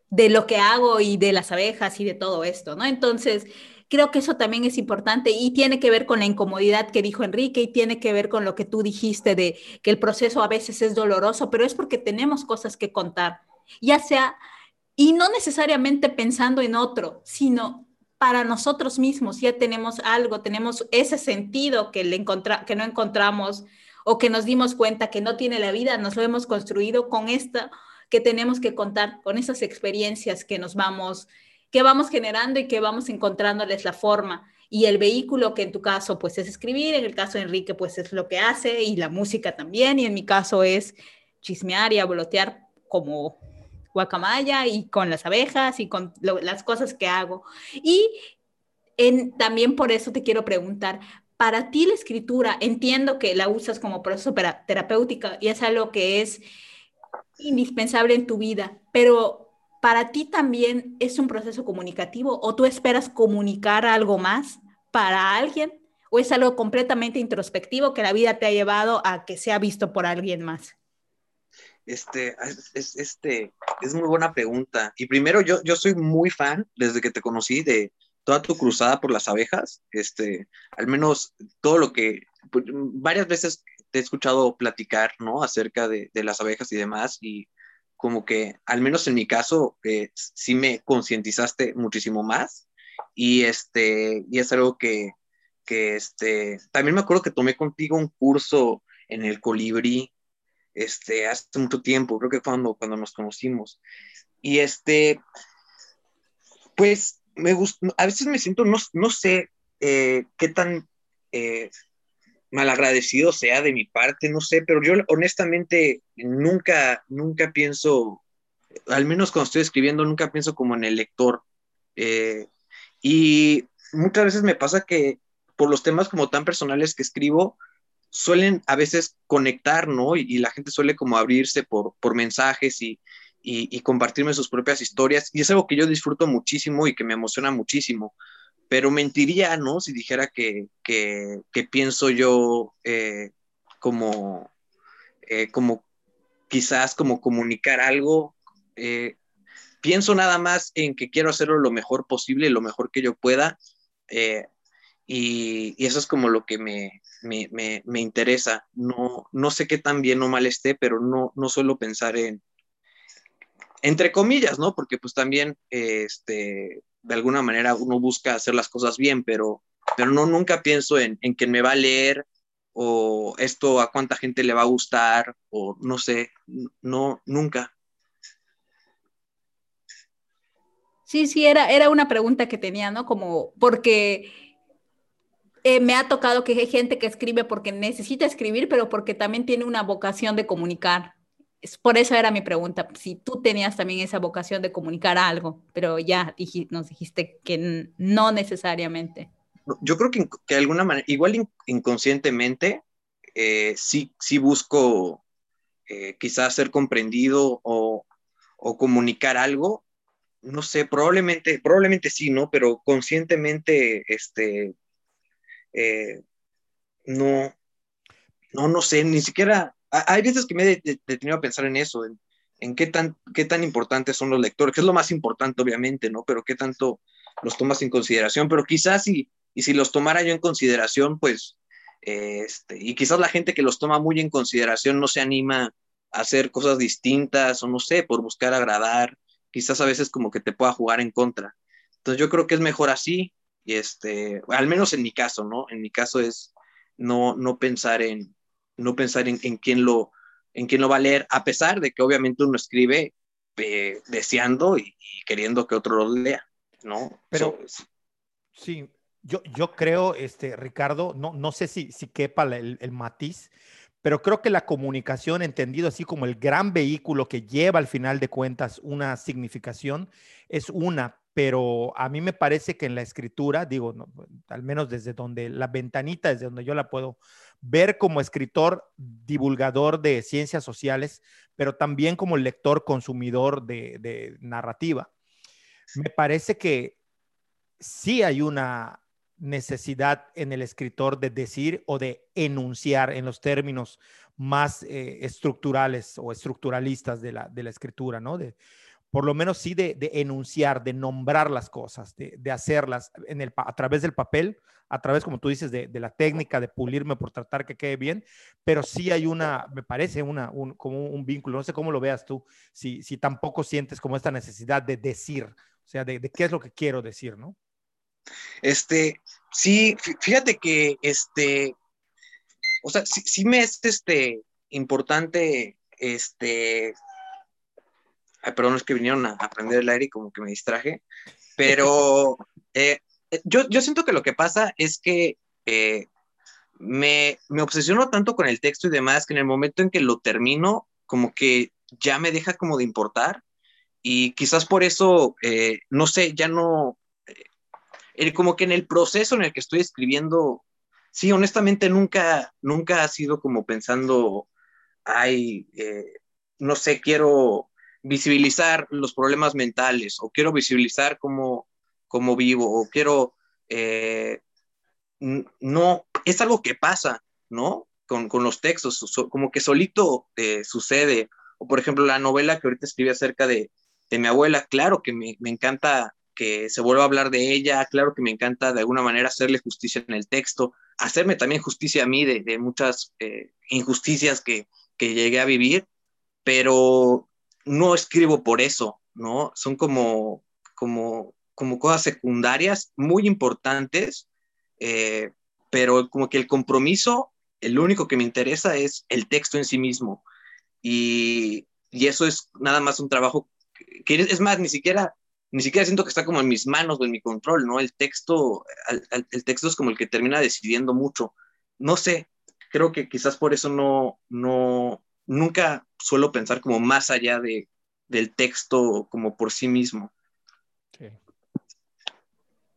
de lo que hago y de las abejas y de todo esto, ¿no? Entonces, creo que eso también es importante y tiene que ver con la incomodidad que dijo Enrique y tiene que ver con lo que tú dijiste de que el proceso a veces es doloroso, pero es porque tenemos cosas que contar, ya sea, y no necesariamente pensando en otro, sino para nosotros mismos, ya tenemos algo, tenemos ese sentido que, le que no encontramos o que nos dimos cuenta que no tiene la vida, nos lo hemos construido con esta que tenemos que contar, con esas experiencias que nos vamos que vamos generando y que vamos encontrándoles la forma. Y el vehículo que en tu caso pues es escribir, en el caso de Enrique pues es lo que hace y la música también, y en mi caso es chismear y abolotear como guacamaya y con las abejas y con las cosas que hago. Y en, también por eso te quiero preguntar, para ti la escritura, entiendo que la usas como proceso terapéutico y es algo que es indispensable en tu vida, pero para ti también es un proceso comunicativo o tú esperas comunicar algo más para alguien o es algo completamente introspectivo que la vida te ha llevado a que sea visto por alguien más. Este es, este, es muy buena pregunta. Y primero, yo, yo soy muy fan, desde que te conocí, de, toda tu cruzada por las abejas, este, al menos todo lo que, pues, varias veces te he escuchado platicar, ¿no? Acerca de, de las abejas y demás, y como que, al menos en mi caso, eh, sí me concientizaste muchísimo más, y este, y es algo que, que este, también me acuerdo que tomé contigo un curso en el colibrí, este, hace mucho tiempo, creo que cuando, cuando nos conocimos, y este, pues me gusta, a veces me siento, no, no sé eh, qué tan eh, malagradecido sea de mi parte, no sé, pero yo honestamente nunca, nunca pienso, al menos cuando estoy escribiendo, nunca pienso como en el lector. Eh, y muchas veces me pasa que por los temas como tan personales que escribo, suelen a veces conectar, ¿no? Y, la gente suele como abrirse por, por mensajes y, y, compartirme sus propias historias. Y es algo que yo disfruto muchísimo y que me emociona muchísimo. Pero mentiría, ¿no? Si dijera que, que, pienso yo eh, como, eh, como quizás como comunicar algo. Eh, pienso nada más en que quiero hacerlo lo mejor posible, lo mejor que yo pueda. Y, eso es como lo que me, me, me, me, interesa. No, no sé qué tan bien o mal esté, pero no, no suelo pensar en, entre comillas, ¿no? Porque pues también, este, de alguna manera uno busca hacer las cosas bien, pero, pero no, nunca pienso en, en quién me va a leer o esto a cuánta gente le va a gustar o no sé, no, nunca. Sí, sí, era, era una pregunta que tenía, ¿no? Como, porque eh, me ha tocado que hay gente que escribe porque necesita escribir, pero porque también tiene una vocación de comunicar por eso era mi pregunta, si tú tenías también esa vocación de comunicar algo, pero ya nos dijiste que no necesariamente. Yo creo que, de alguna manera, igual inconscientemente, eh, sí, sí busco eh, quizás ser comprendido o, comunicar algo. No sé, probablemente, probablemente sí, ¿no? Pero conscientemente, este, eh, no, no, no sé, ni siquiera hay veces que me he detenido a pensar en eso, en, qué, tan, qué tan importantes son los lectores, que es lo más importante, obviamente, ¿no? Pero qué tanto los tomas en consideración, pero quizás si, y si los tomara yo en consideración, pues, este, y quizás la gente que los toma muy en consideración no se anima a hacer cosas distintas, o no sé, por buscar agradar, quizás a veces como que te pueda jugar en contra. Entonces yo creo que es mejor así, y este, al menos en mi caso, ¿no? En mi caso es no, no pensar en, no pensar en, quién lo, en quién lo va a leer, a pesar de que obviamente uno escribe eh, deseando y, queriendo que otro lo lea, ¿no? Pero sí, yo, yo creo, este, Ricardo, no, no sé si, si quepa el, el matiz, pero creo que la comunicación, entendido así como el gran vehículo que lleva al final de cuentas una significación, es una, pero a mí me parece que en la escritura, digo, al menos desde donde la ventanita, desde donde yo la puedo ver como escritor, divulgador de ciencias sociales, pero también como lector, consumidor de, narrativa. Me parece que sí hay una necesidad en el escritor de decir o de enunciar en los términos más eh, estructurales o estructuralistas de la, de la escritura, ¿no? De, por lo menos sí de, enunciar, de nombrar las cosas, de, hacerlas en el, a través del papel, a través, como tú dices, de, la técnica de pulirme por tratar que quede bien, pero sí hay una, me parece, una, un, como un vínculo, no sé cómo lo veas tú, si, si tampoco sientes como esta necesidad de decir, o sea, de, qué es lo que quiero decir, ¿no? Este, sí, fíjate que, este, o sea, sí, sí me es, este, importante, este, Ay, perdón, es que vinieron a aprender el aire y como que me distraje. Pero eh, yo, yo siento que lo que pasa es que eh, me, me obsesiono tanto con el texto y demás que en el momento en que lo termino, como que ya me deja como de importar y quizás por eso, eh, no sé, ya no, eh, como que en el proceso en el que estoy escribiendo, sí, honestamente nunca, nunca ha sido como pensando, ay, eh, no sé, quiero visibilizar los problemas mentales o quiero visibilizar cómo, cómo vivo o quiero, no, es algo que pasa, ¿no? Con, con los textos, como que solito sucede. O por ejemplo, la novela que ahorita escribí acerca de, de mi abuela, claro que me, me, encanta que se vuelva a hablar de ella, claro que me encanta de alguna manera hacerle justicia en el texto, hacerme también justicia a mí de, de muchas eh, injusticias que, que llegué a vivir, pero no escribo por eso, ¿no? Son como, como, como cosas secundarias muy importantes, eh, pero como que el compromiso, el único que me interesa es el texto en sí mismo. Y, y eso es nada más un trabajo que es más, ni siquiera, ni siquiera siento que está como en mis manos o en mi control, ¿no? El texto, el, texto es como el que termina decidiendo mucho. No sé, creo que quizás por eso no, no, nunca suelo pensar como más allá de, del texto como por sí mismo. Sí.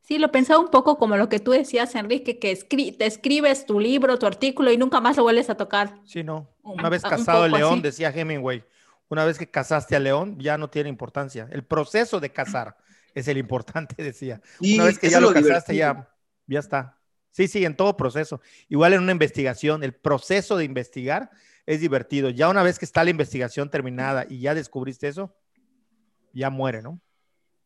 Sí, lo pensaba un poco como lo que tú decías, Enrique, que escri te escribes tu libro, tu artículo y nunca más lo vuelves a tocar. Sí, no. Una vez casado el león, así. decía Hemingway, una vez que casaste a León, ya no tiene importancia. El proceso de casar es el importante, decía. Y una vez que ya lo, lo casaste, ya, ya está. Sí, sí, en todo proceso. Igual en una investigación, el proceso de investigar es divertido. Ya una vez que está la investigación terminada y ya descubriste eso, ya muere, ¿no?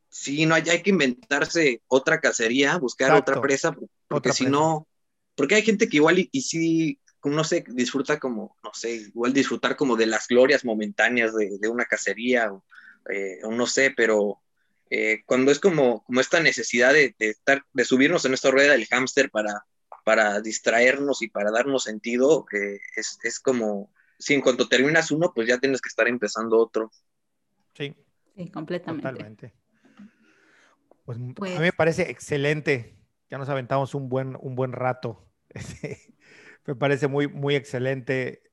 Sí, no hay, hay que inventarse otra cacería, buscar Exacto. otra presa, porque si no, porque hay gente que igual y, y sí no sé, disfruta como, no sé, igual disfrutar como de las glorias momentáneas de, de una cacería o, eh, o, no sé, pero eh, cuando es como, como esta necesidad de, de, estar, de subirnos en esta rueda del hámster para, para distraernos y para darnos sentido, eh, es, es como, si en cuanto terminas uno, pues ya tienes que estar empezando otro. Sí. Sí, completamente. Totalmente. Pues, pues, a mí me parece excelente. Ya nos aventamos un buen, un buen rato. me parece muy, muy excelente.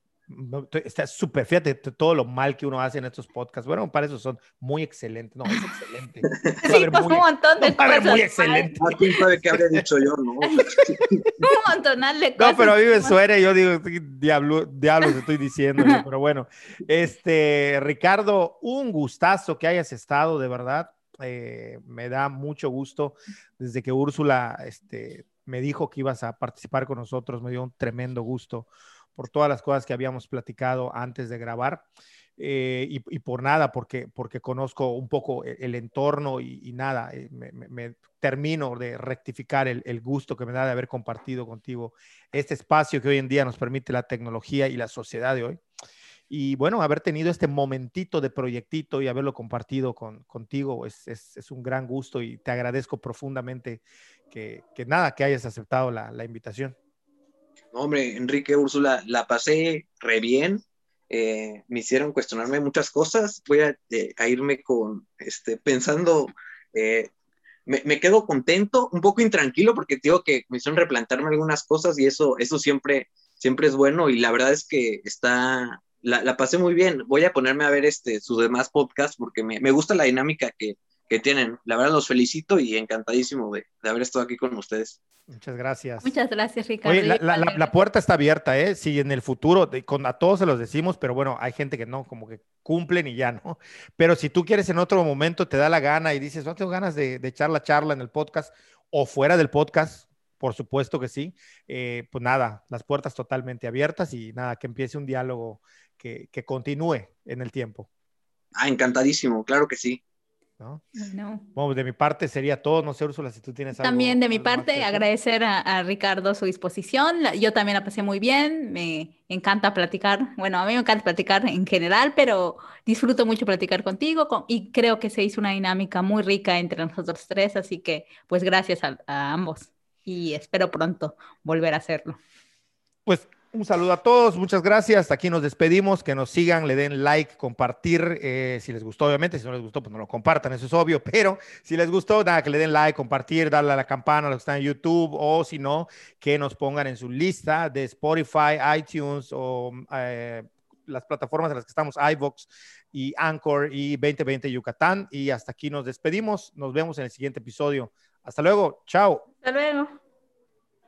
Está súper, fíjate todo lo mal que uno hace en estos podcasts. Bueno, para eso son muy excelentes. No, es excelente. Sí, pues muy, un montón de no, cosas. muy excelente. ¿A quién sabe qué habría dicho yo, no? un montón de cosas. No, pero a mí me suena y yo digo, diablo, diablos estoy diciendo. pero bueno, este, Ricardo, un gustazo que hayas estado, de verdad. Eh, me da mucho gusto desde que Úrsula este, me dijo que ibas a participar con nosotros, me dio un tremendo gusto por todas las cosas que habíamos platicado antes de grabar. Eh, y, por nada, porque, porque conozco un poco el, el entorno y, nada, eh, me, termino de rectificar el, gusto que me da de haber compartido contigo este espacio que hoy en día nos permite la tecnología y la sociedad de hoy. Y bueno, haber tenido este momentito de proyectito y haberlo compartido con, contigo es, es, un gran gusto y te agradezco profundamente que, nada, que hayas aceptado la invitación. Hombre, Enrique, Úrsula, la pasé re bien. Eh, me hicieron cuestionarme muchas cosas. Voy a, eh, irme con, este, pensando, eh, me, quedo contento, un poco intranquilo, porque digo que me hicieron replantearme algunas cosas y eso, eso siempre, siempre es bueno. Y la verdad es que está, la, la pasé muy bien. Voy a ponerme a ver este, sus demás podcasts porque me, me gusta la dinámica que, que tienen. La verdad los felicito y encantadísimo de, de, haber estado aquí con ustedes. Muchas gracias. Muchas gracias, Ricardo. Oye, la, la, la, la, puerta está abierta, ¿eh? Si en el futuro, con, a todos se los decimos, pero bueno, hay gente que no, como que cumplen y ya, ¿no? Pero si tú quieres en otro momento, te da la gana y dices, no tengo ganas de, de echar la charla en el podcast o fuera del podcast, por supuesto que sí, eh, pues nada, las puertas totalmente abiertas y nada, que empiece un diálogo que, que continúe en el tiempo. Ah, encantadísimo, claro que sí. ¿No? no. Bueno, de mi parte sería todo, no sé, Úrsula, si tú tienes algo. También de mi parte, agradecer a, a, Ricardo su disposición. Yo también la pasé muy bien, me encanta platicar. Bueno, a mí me encanta platicar en general, pero disfruto mucho platicar contigo con, y creo que se hizo una dinámica muy rica entre nosotros tres, así que pues gracias a, a ambos y espero pronto volver a hacerlo. Pues Un saludo a todos, muchas gracias. Aquí nos despedimos, que nos sigan, le den like, compartir, eh, si les gustó, obviamente, si no les gustó, pues no lo compartan, eso es obvio, pero si les gustó, nada, que le den like, compartir, darle a la campana a los que están en YouTube, o si no, que nos pongan en su lista de Spotify, iTunes o eh, las plataformas en las que estamos, iVox y Anchor y 2020 Yucatán. Y hasta aquí nos despedimos, nos vemos en el siguiente episodio. Hasta luego, chao. Hasta luego.